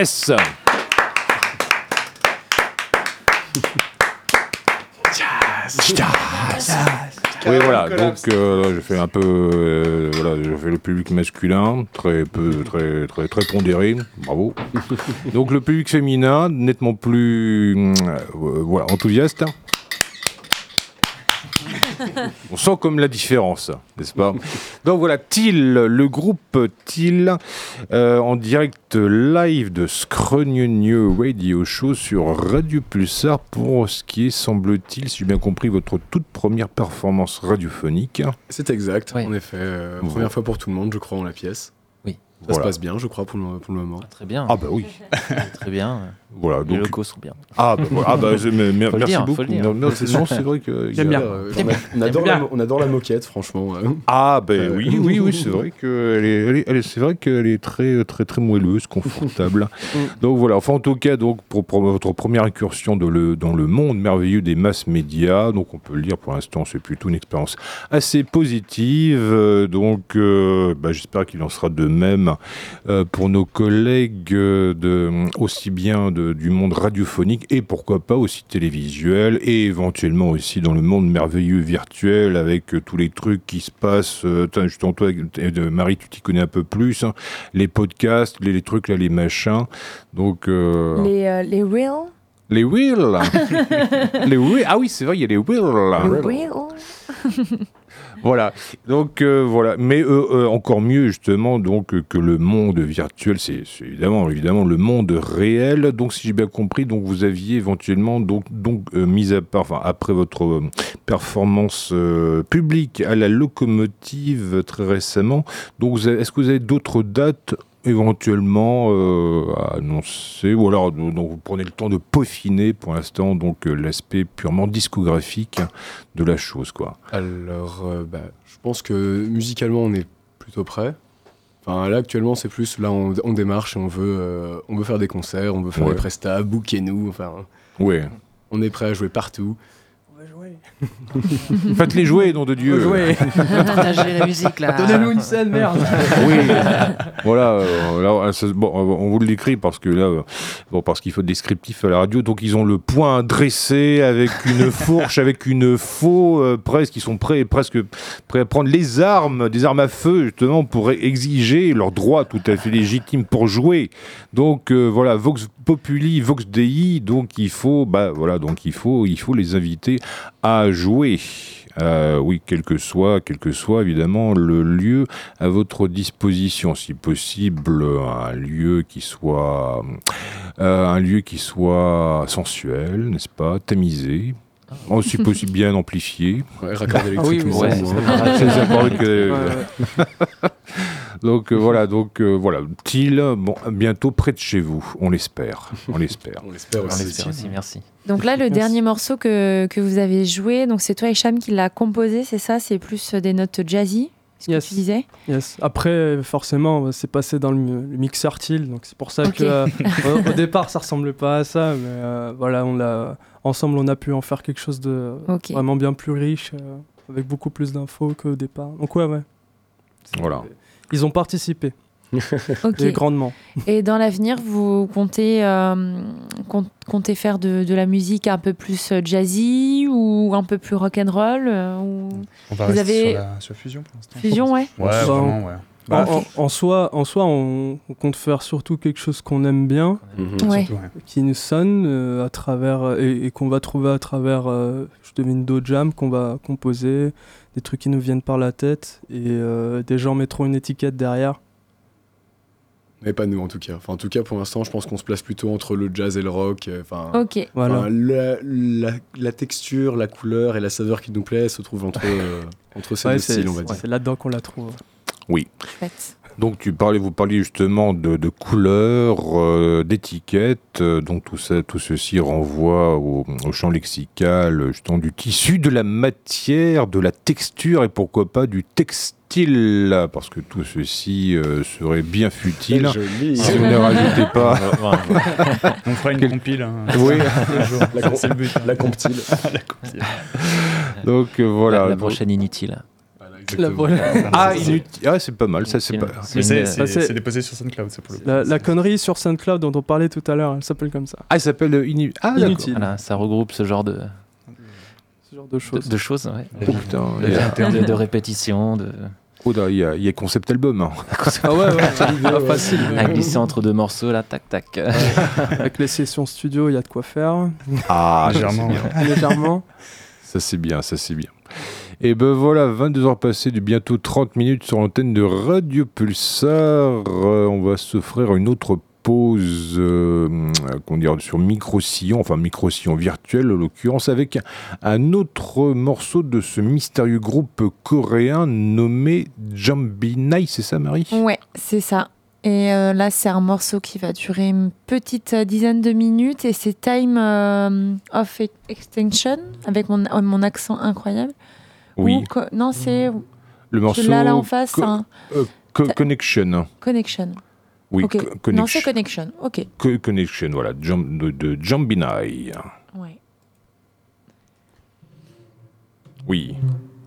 Yes Oui, voilà. Donc, euh, je fais un peu, euh, voilà, je fais le public masculin, très peu, très, très, très pondéré. Bravo. Donc, le public féminin, nettement plus, euh, voilà, enthousiaste. On sent comme la différence, n'est-ce pas? Donc voilà, Till, le groupe Till, euh, en direct live de Scrogneux Radio Show sur Radio Pulsar pour ce qui est, semble-t-il, si j'ai bien compris, votre toute première performance radiophonique. C'est exact, Oui. en effet. euh. Première fois pour tout le monde, je crois, en la pièce. Oui. Ça Voilà. se passe bien, je crois, pour le, pour le moment. Très bien. Ah bah oui, Très bien. Voilà. Les Donc, locaux sont bien. ah bah, voilà. Ah bah, je- mais- merci dire, beaucoup. Non, non, c'est vrai que. J'aime bien. Euh, on, a- on adore bien. la, on adore la moquette, franchement. Ah ben Euh, oui, oui, oui, c'est vrai que elle est, elle est- elle est- c'est vrai qu'elle est très, très, très moelleuse, confortable. donc voilà. Enfin, en tout cas, donc pour, pour votre première incursion de le- dans le monde merveilleux des masses médias, donc on peut le dire pour l'instant, c'est plutôt une expérience assez positive. Euh, donc, euh, bah, j'espère qu'il en sera de même euh, pour nos collègues de aussi bien de- du monde radiophonique et pourquoi pas aussi télévisuel et éventuellement aussi dans le monde merveilleux virtuel avec euh, tous les trucs qui se passent. Euh, justement, toi, euh, de- Marie, tu t'y connais un peu plus. hein, les podcasts, les, les trucs là, les machins. Donc euh, Les, euh, les reels les wheels, les wheels. Ah oui, c'est vrai, il y a les wheels. Les reels Voilà. Donc euh, voilà. Mais euh, euh, encore mieux justement donc que le monde virtuel, c'est évidemment évidemment le monde réel. Donc si j'ai bien compris, donc vous aviez éventuellement donc donc mis à part, après votre performance publique à la locomotive très récemment. Donc est-ce que vous avez d'autres dates éventuellement euh, à annoncer ou alors donc vous prenez le temps de peaufiner pour l'instant donc euh, l'aspect purement discographique de la chose quoi. Alors, euh, bah, je pense que musicalement, on est plutôt prêt. Enfin, là, actuellement, c'est plus, là, on, on démarche et on veut, euh, on veut faire des concerts, on veut faire Ouais. des prestats, bouquez-nous. Enfin, Ouais. on est prêt à jouer partout. Jouer. Faites-les jouer, nom de Dieu. jouer. Partagez la musique là. Donnez-nous une scène, merde. Oui. voilà. euh, là, ça- bon, euh, on vous l'écrit parce que là, euh, bon, parce qu'il faut descriptif à la radio. Donc ils ont le poing dressé avec une fourche, avec une faux euh, presque. Ils sont prêts, presque prêts à prendre les armes, des armes à feu justement pour exiger leur droit tout à fait légitime pour jouer. Donc euh, voilà, Vox Populi, Vox Dei. Donc il faut, bah voilà, donc il faut, il faut les inviter à jouer. Euh, oui, quel que soit, quel que soit évidemment le lieu à votre disposition, si possible un lieu qui soit euh, un lieu qui soit sensuel, n'est-ce pas, tamisé, aussi possible bien amplifié. Ouais, raccord oui, électriquement. oui, ouais, c'est- que- Ouais, donc euh, voilà, donc euh, voilà, Til, bon, bientôt près de chez vous, on l'espère, on l'espère. On l'espère aussi. merci. Donc là, le Merci. dernier morceau que, que vous avez joué, donc c'est toi Hicham qui l'a composé, c'est ça? C'est plus des notes jazzy ce que Yes. tu disais? Yes. Après, forcément, c'est passé dans le, le mixeur Till, donc c'est pour ça Ok. que euh, au, au départ, ça ressemblait pas à ça, mais euh, voilà, on l'a ensemble, on a pu en faire quelque chose de vraiment bien plus riche, euh, avec beaucoup plus d'infos qu'au départ. Donc ouais, ouais. Voilà. Ils ont participé Ok. et grandement. Et dans l'avenir, vous comptez, euh, com- comptez faire de, de la musique un peu plus euh, jazzy ou un peu plus rock'n'roll euh, ou On va Vous rester avez- sur, la, sur Fusion pour l'instant. fusion, ouais Ouais, vraiment, ouais. En, Bah, en- en soi, en soi on, on compte faire surtout quelque chose qu'on aime bien, Mhm. Ouais. surtout, ouais. qui nous sonne euh, à travers et, et qu'on va trouver à travers, euh, je devine d'autres jams qu'on va composer, des trucs qui nous viennent par la tête et euh, des gens mettront une étiquette derrière. Mais pas nous, en tout cas. Enfin, en tout cas, pour l'instant, je pense qu'on se place plutôt entre le jazz et le rock. euh, Enfin, Ok. Voilà. enfin, la, la- la texture, la couleur et la saveur qui nous plaît se trouvent entre, euh, entre ces Ouais, deux styles, on va dire. c'est là-dedans qu'on la trouve. Chouette. Donc tu parlais, vous parliez justement de, de couleurs, euh, d'étiquettes, euh, donc tout ça, tout ceci renvoie au, au champ lexical, justement du tissu, de la matière, de la texture et pourquoi pas du textile, parce que tout ceci euh, serait bien futile. Joli. Si vous ne rajoutez pas. On fera une Quel- compile. hein, Oui. La com- c'est le but. hein. La comptile. La compile. Donc euh, voilà. la, prochaine inutile. Voilà. Ah, inutile. Ah, c'est pas mal, ça c'est pas. Mais c'est- déposé sur SoundCloud, ça pour le. La, la connerie sur SoundCloud dont on parlait tout à l'heure, elle s'appelle comme ça. Ah, il s'appelle euh, Inu- Ah. Inutile. Voilà, ça regroupe ce genre de, Ce genre de de, choses. de choses, ouais. Oh, putain, de, de- de répétition, de oh, là, il y, a- il y a concept album. hein. Ah ouais, ouais, pas facile. à glisser entre deux morceaux, là, tac, tac. Avec les sessions studio, il y a de quoi faire, Ah, Légèrement, ça, c'est bien. légèrement. Ça c'est bien, ça c'est bien. Et ben voilà, 22 heures passées de bientôt 30 minutes sur l'antenne de Radio Pulsar. Euh, on va s'offrir une autre pause euh, qu'on dirait sur micro-sillon, enfin micro-sillon virtuel en l'occurrence, avec un autre morceau de ce mystérieux groupe coréen nommé Jambi Night, c'est ça Marie? Ouais, c'est ça. Et euh, là, c'est un morceau qui va durer une petite dizaine de minutes et c'est Time of Extinction avec mon, mon accent incroyable. Oui, Ou non, c'est le morceau l'as là en face, Co- Co- Connection. Connection. Oui, Ok. Co- Non, c'est Connection. Connection. Ok. Co- Connection, voilà, de, de Jambi Night. Ouais. Oui.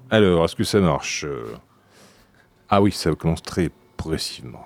Alors, est-ce que ça marche? Euh, Ah oui, ça commence très progressivement.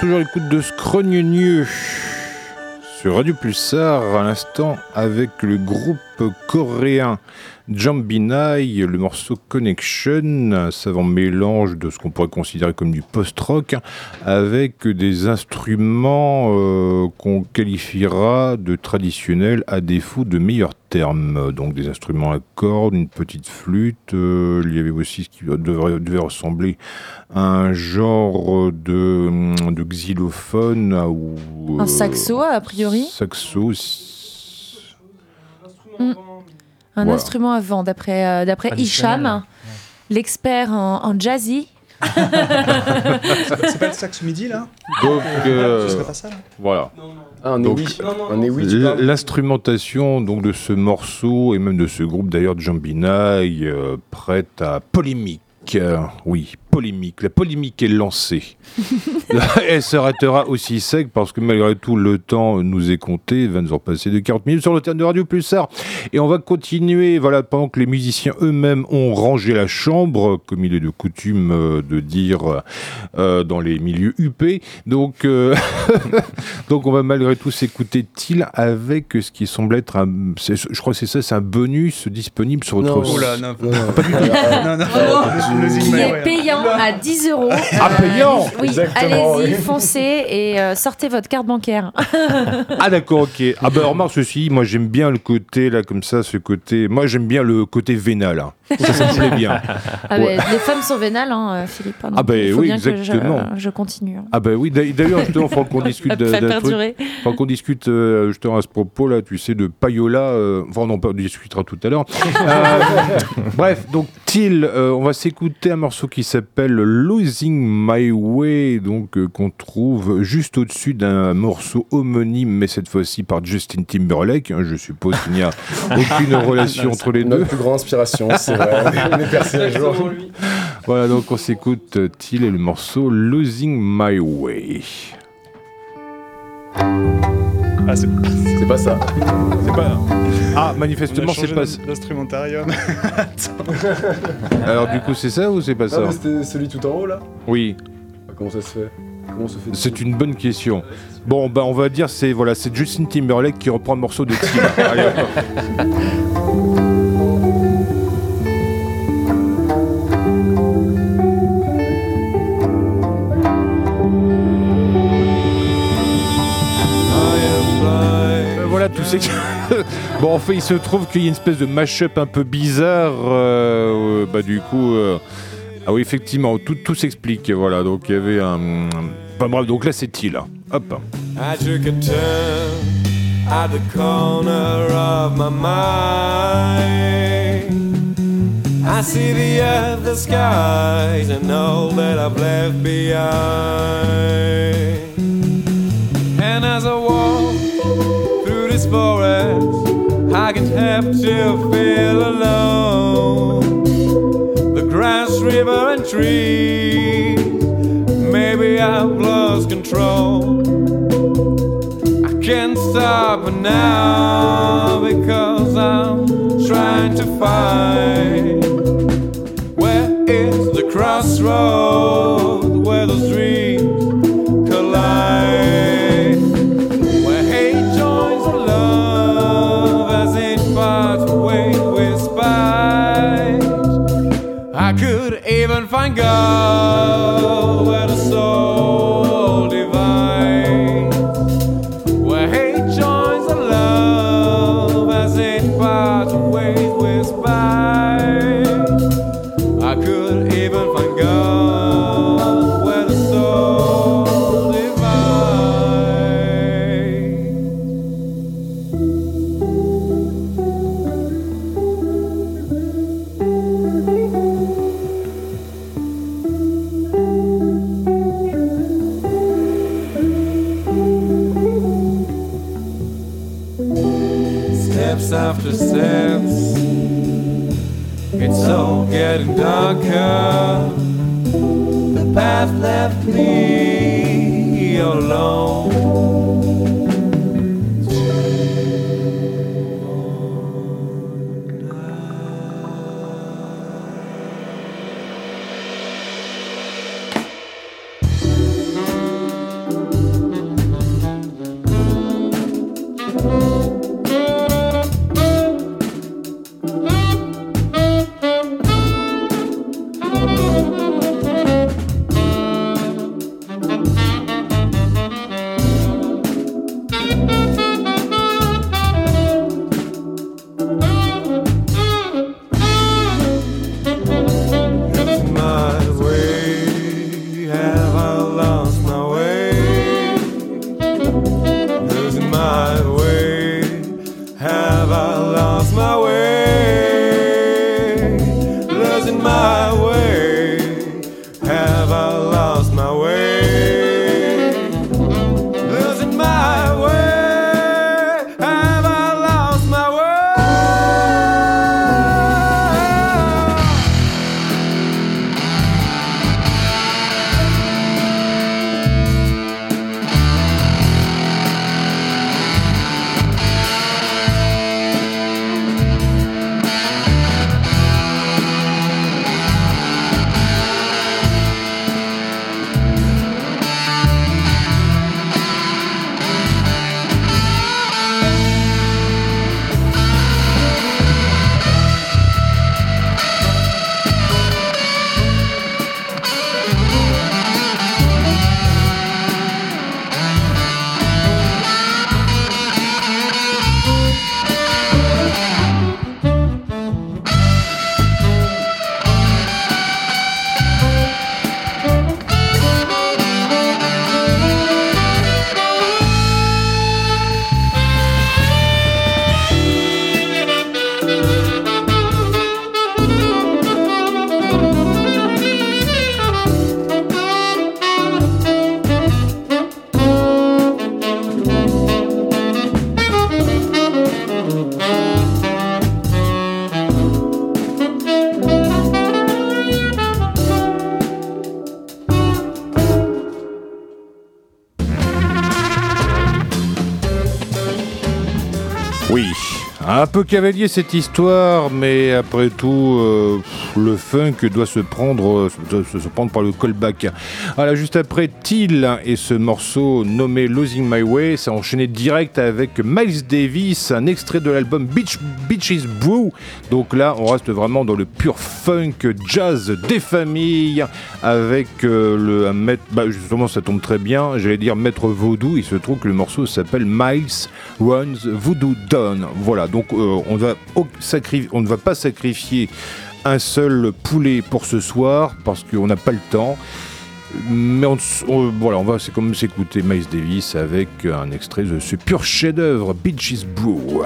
Toujours l'écoute de Scrogneux sur Radio Pulsar à l'instant avec le groupe coréen Jambinai, le morceau Connection, un savant mélange de ce qu'on pourrait considérer comme du post-rock avec des instruments euh, qu'on qualifiera de traditionnels à défaut de meilleurs termes. Donc des instruments à cordes, une petite flûte, euh, il y avait aussi ce qui devrait, devait ressembler à un genre de, de xylophone ou Un saxo, a priori Saxo. Mm. Un Voilà. instrument à vent, d'après euh, d'après l'expert en, en jazzy. C'est pas le sax midi là Donc euh, Ce serait pas ça là voilà. Ah, Donc, oui. Oui. L'instrumentation donc de ce morceau et même de ce groupe d'ailleurs de Jambinaï euh, prête à polémique. Euh, oui, polémique. La polémique est lancée. Elle s'arrêtera aussi sec parce que malgré tout le temps nous est compté. Il va nous en passer de 40 minutes sur le terme de Radio Pulsar. Et on va continuer, voilà, pendant que les musiciens eux-mêmes ont rangé la chambre, comme il est de coutume euh, de dire euh, dans les milieux UP. Donc, euh, donc on va malgré tout s'écouter Till avec ce qui semble être un, je crois que c'est ça, c'est un bonus disponible sur votre Non. site. Oh là, non. Non, non. Non, non. Qui est ouais. payant à 10 euros. Ah, payant Oui, allez-y, foncez et euh, sortez votre carte bancaire. Ah d'accord, ok. Ah bah remarque ceci, moi j'aime bien le côté là comme ça, ce côté. Moi j'aime bien le côté vénal. hein. Ça, ça me plaît bien. Ah, Ouais. mais les femmes sont vénales, hein, euh, Philippe. hein, Ah, bah il faut oui, bien que je- exactement. je, continue. hein. Ah bah oui, d'a- d'ailleurs justement, faut qu'on discute d'un truc. perdurer. Faut qu'on discute euh, justement à ce propos-là, tu sais, de Payola. euh, enfin, on en discutera tout à l'heure. Euh, bref, donc Till, euh, on va s'écouter un morceau qui s'appelle Losing My Way, donc euh, qu'on trouve juste au-dessus d'un morceau homonyme, mais cette fois-ci par Justin Timberlake. hein, je suppose qu'il n'y a aucune relation entre les deux. Notre plus grande inspiration, c'est vrai. On est percé un jour. Voilà, donc on s'écoute euh, Till et le morceau Losing My Way. Ah, c'est C'est pas ça. C'est pas. Ah, on a manifestement, c'est pas. d'instrumentarium. Alors, du coup, c'est ça ou c'est pas Ah, ça mais c'était celui tout en haut là Oui, Ah, Comment ça se fait Comment se fait c'est une bonne question. Bon, bah, on va dire c'est voilà, c'est Justin Timberlake qui reprend le morceau de Till. Allez, hop. C'est bon, en fait, il se trouve qu'il y a une espèce de mash-up un peu bizarre. euh, euh, bah, du coup, euh, ah oui, effectivement, tout, tout s'explique. Voilà, donc il y avait un. Enfin bref, donc là, c'est hein. Hop. I took a turn at the corner of my mind. I see the earth, the skies, and all that I've left behind. And as I walk forest, I can't help to feel alone. The grass, river, and trees. Maybe I've lost control. I can't stop now because I'm trying to find where is the crossroad where those dreams even find God left cavalier cette histoire, mais après tout, euh, le funk doit se prendre, euh, se, prendre par le callback. Voilà, juste après Till et ce morceau nommé Losing My Way, ça a enchaîné direct avec Miles Davis, un extrait de l'album Beach, Beaches Brew. Donc là, on reste vraiment dans le pur funk jazz des familles avec euh, le maître, bah, justement ça tombe très bien, j'allais dire maître vaudou, il se trouve que le morceau s'appelle Miles Runs Voodoo Dawn. Voilà, donc on, ne va pas sacrifier un seul poulet pour ce soir parce qu'on n'a pas le temps. Mais on va c'est comme s'écouter Miles Davis avec un extrait de ce pur chef-d'œuvre, Beaches Brew.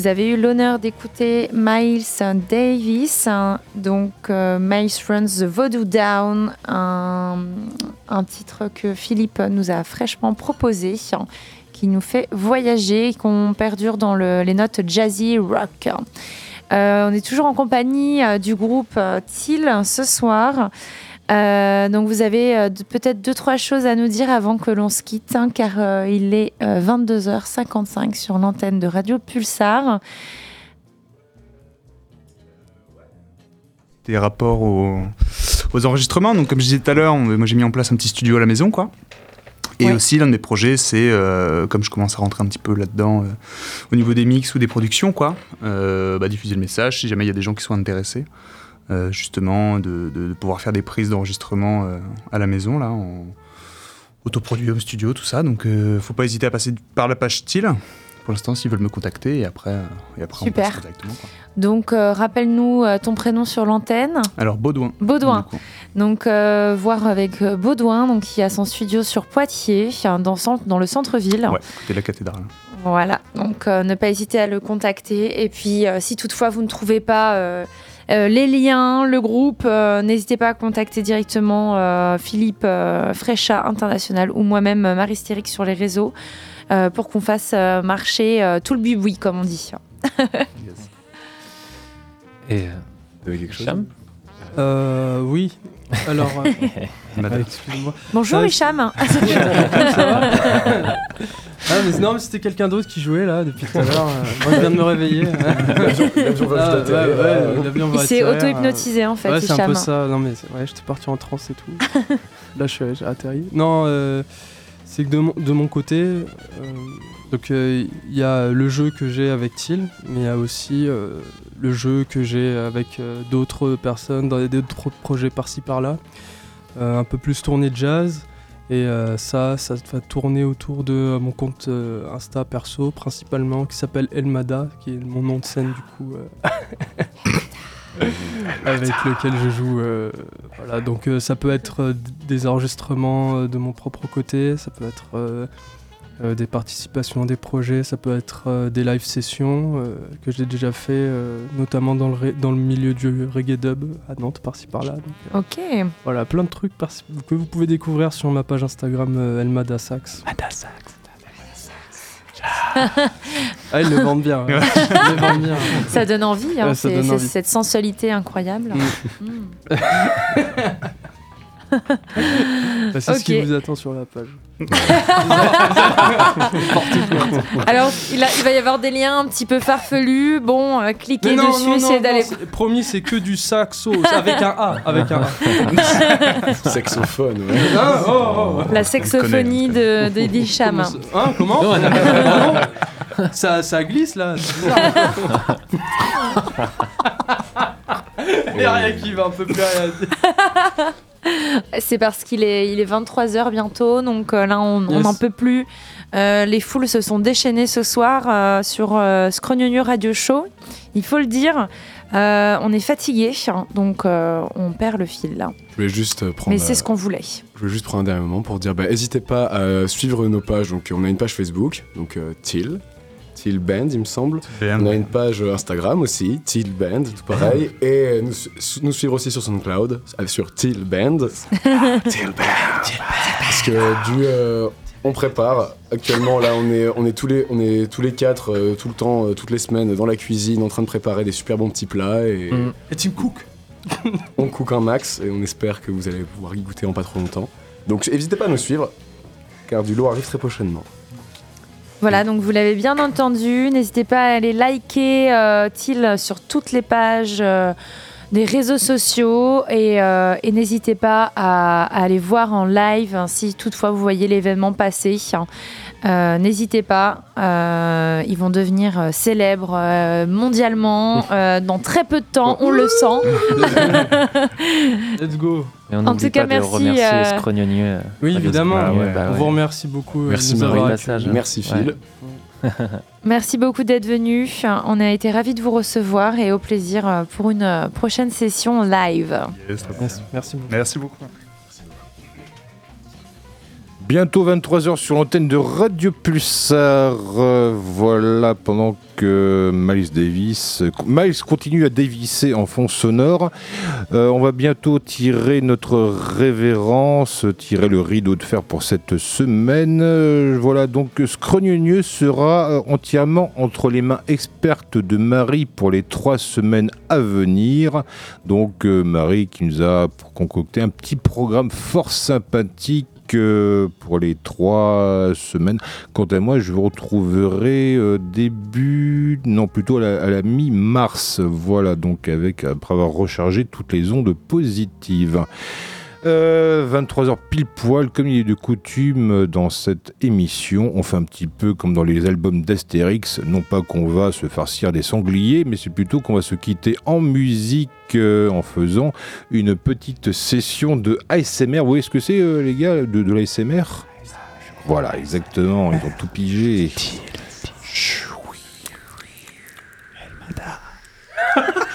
Vous avez eu l'honneur d'écouter Miles Davis, hein, donc euh, Miles Runs the Voodoo Down, un, titre que Philippe nous a fraîchement proposé, hein, qui nous fait voyager, qu'on perdure dans le- les notes jazzy rock. Euh, on est toujours en compagnie euh, du groupe Thiel ce soir. Euh, donc vous avez euh, peut-être deux trois choses à nous dire avant que l'on se quitte, hein, car euh, il est euh, 22h55 sur l'antenne de Radio Pulsar. des rapports aux, aux enregistrements. Donc, comme je disais tout à l'heure, moi j'ai mis en place un petit studio à la maison, quoi. Et Ouais. aussi, l'un de mes projets, c'est, euh, comme je commence à rentrer un petit peu là-dedans, euh, au niveau des mix ou des productions, quoi, euh, bah, diffuser le message si jamais il y a des gens qui sont intéressés, euh, justement, de, de- de pouvoir faire des prises d'enregistrement euh, à la maison, là, en autoproduit au studio, tout ça. Donc, euh, faut pas hésiter à passer par la page style. Pour l'instant, s'ils veulent me contacter, et après, euh, et après Super. on passe directement. quoi. Donc rappelle-nous ton prénom sur l'antenne. Alors, Baudouin. Baudouin. Donc voir avec Baudouin, donc qui a son studio sur Poitiers, dans, dans le centre-ville. Ouais, côté de la cathédrale. Voilà, donc ne pas hésiter à le contacter. Et puis, si toutefois vous ne trouvez pas les liens, le groupe, euh, n'hésitez pas à contacter directement euh, Philippe euh, Fréchat International ou moi-même euh, Marie Stéric sur les réseaux euh, pour qu'on fasse euh, marcher euh, tout le buboui, comme on dit. Et euh, Vous avez quelque chose Euh, oui. Alors, euh, Madame. excusez-moi. Bonjour Euh, Hicham Ça va ah, mais non, mais c'était quelqu'un d'autre qui jouait là depuis tout à l'heure. Euh, Moi, je viens de me réveiller. Ah, Il s'est auto-hypnotisé en fait, Ouais, c'est un peu ça. Non, mais ouais, j'étais parti en transe et tout. Là, je suis- j'ai atterri. Non, euh, c'est que de mon, de mon côté, euh, donc euh, il y a le jeu que j'ai avec Thiel, mais il y a aussi euh, le jeu que j'ai avec euh, d'autres personnes dans d'autres projets par-ci par-là, Euh, un peu plus tourné jazz. Et euh, ça, ça va tourner autour de mon compte Insta perso principalement, qui s'appelle Elmada, qui est mon nom de scène du coup. avec lequel je joue. voilà, donc ça peut être des enregistrements de mon propre côté, ça peut être euh, des participations à des projets, ça peut être euh, des live sessions euh, que j'ai déjà fait, euh, notamment dans le, dans le milieu du reggae dub à Nantes, par-ci par-là. Euh, Ok. voilà, plein de trucs par- que vous pouvez découvrir sur ma page Instagram euh, Elmada Sax. ah, ils le vendent bien. hein. Ils le vendent bien. Ça donne envie, hein, Ouais, ça c'est- donne c'est envie. cette sensualité incroyable. Mm. Bah, c'est ce qui vous attend sur la page. Alors, il, a- il va y avoir des liens un petit peu farfelus. Bon, euh, cliquez non, dessus, non, d'aller. c'est- Promis, c'est que du saxo, c'est avec un A, avec un A. Saxophone, ouais. Hein oh, oh, oh. La sexophonie de, de. Comment ça- Hein, comment Non. ça, ça glisse là. c'est a rien qui va, un peu plus rien dire. C'est parce qu'il est, il est 23h bientôt, donc euh, là, on Yes. n'en peut plus. Euh, les foules se sont déchaînées ce soir euh, sur euh, Radio Show. Il faut le dire, on est fatigué, donc euh, on perd le fil là. Je voulais juste prendre. Mais c'est ce qu'on voulait. Je voulais juste prendre un dernier moment pour dire, bah, n'hésitez pas à suivre nos pages. Donc, on a une page Facebook, donc Till, Till Band, il me semble. On a une page Instagram aussi, Till Band, tout pareil. Et nous, su- nous suivre aussi sur SoundCloud, euh, sur Till Band. Till Band. Parce que du, euh, on prépare. Actuellement, là, on est, on est tous les, on est tous les quatre, euh, tout le temps, euh, toutes les semaines, dans la cuisine, en train de préparer des super bons petits plats. Et Mm. Et Tim Cook? On cook un max et on espère que vous allez pouvoir y goûter en pas trop longtemps. Donc, n'hésitez pas à nous suivre, car du lourd arrive très prochainement. Voilà, donc vous l'avez bien entendu. N'hésitez pas à aller liker euh, Till sur toutes les pages euh, des réseaux sociaux et, euh, et n'hésitez pas à, à aller voir en live hein, si toutefois vous voyez l'événement passer. Euh, n'hésitez pas, euh, ils vont devenir euh, célèbres euh, mondialement euh, dans très peu de temps, on le sent. Let's go. On En tout cas, pas de merci, remercier euh, Scrognonieux. euh, Oui, évidemment. Ah ouais, bah On ouais. vous remercie beaucoup Merci de Marie. passage. accueillis. Merci Phil. Merci beaucoup d'être venu. On a été ravis de vous recevoir et au plaisir pour une prochaine session live. Yes, merci beaucoup. Merci beaucoup. Bientôt 23h sur l'antenne de Radio Pulsar. Euh, voilà, pendant que Miles Davis. Miles continue à dévisser en fond sonore. Euh, on va bientôt tirer notre révérence, tirer le rideau de fer pour cette semaine. Euh, voilà, donc Scrogneux sera entièrement entre les mains expertes de Marie pour les trois semaines à venir. Donc Marie qui nous a concocté un petit programme fort sympathique pour les trois semaines. Quant à moi, je vous retrouverai euh, début, non plutôt à la, mi-mars. Voilà, donc avec après avoir rechargé toutes les ondes positives. Euh, 23h pile poil, comme il est de coutume dans cette émission, on fait un petit peu comme dans les albums d'Astérix, non pas qu'on va se farcir des sangliers, mais c'est plutôt qu'on va se quitter en musique euh, en faisant une petite session de ASMR. Vous voyez ce que c'est euh, les gars de, l'ASMR Voilà, exactement, ils ont tout pigé.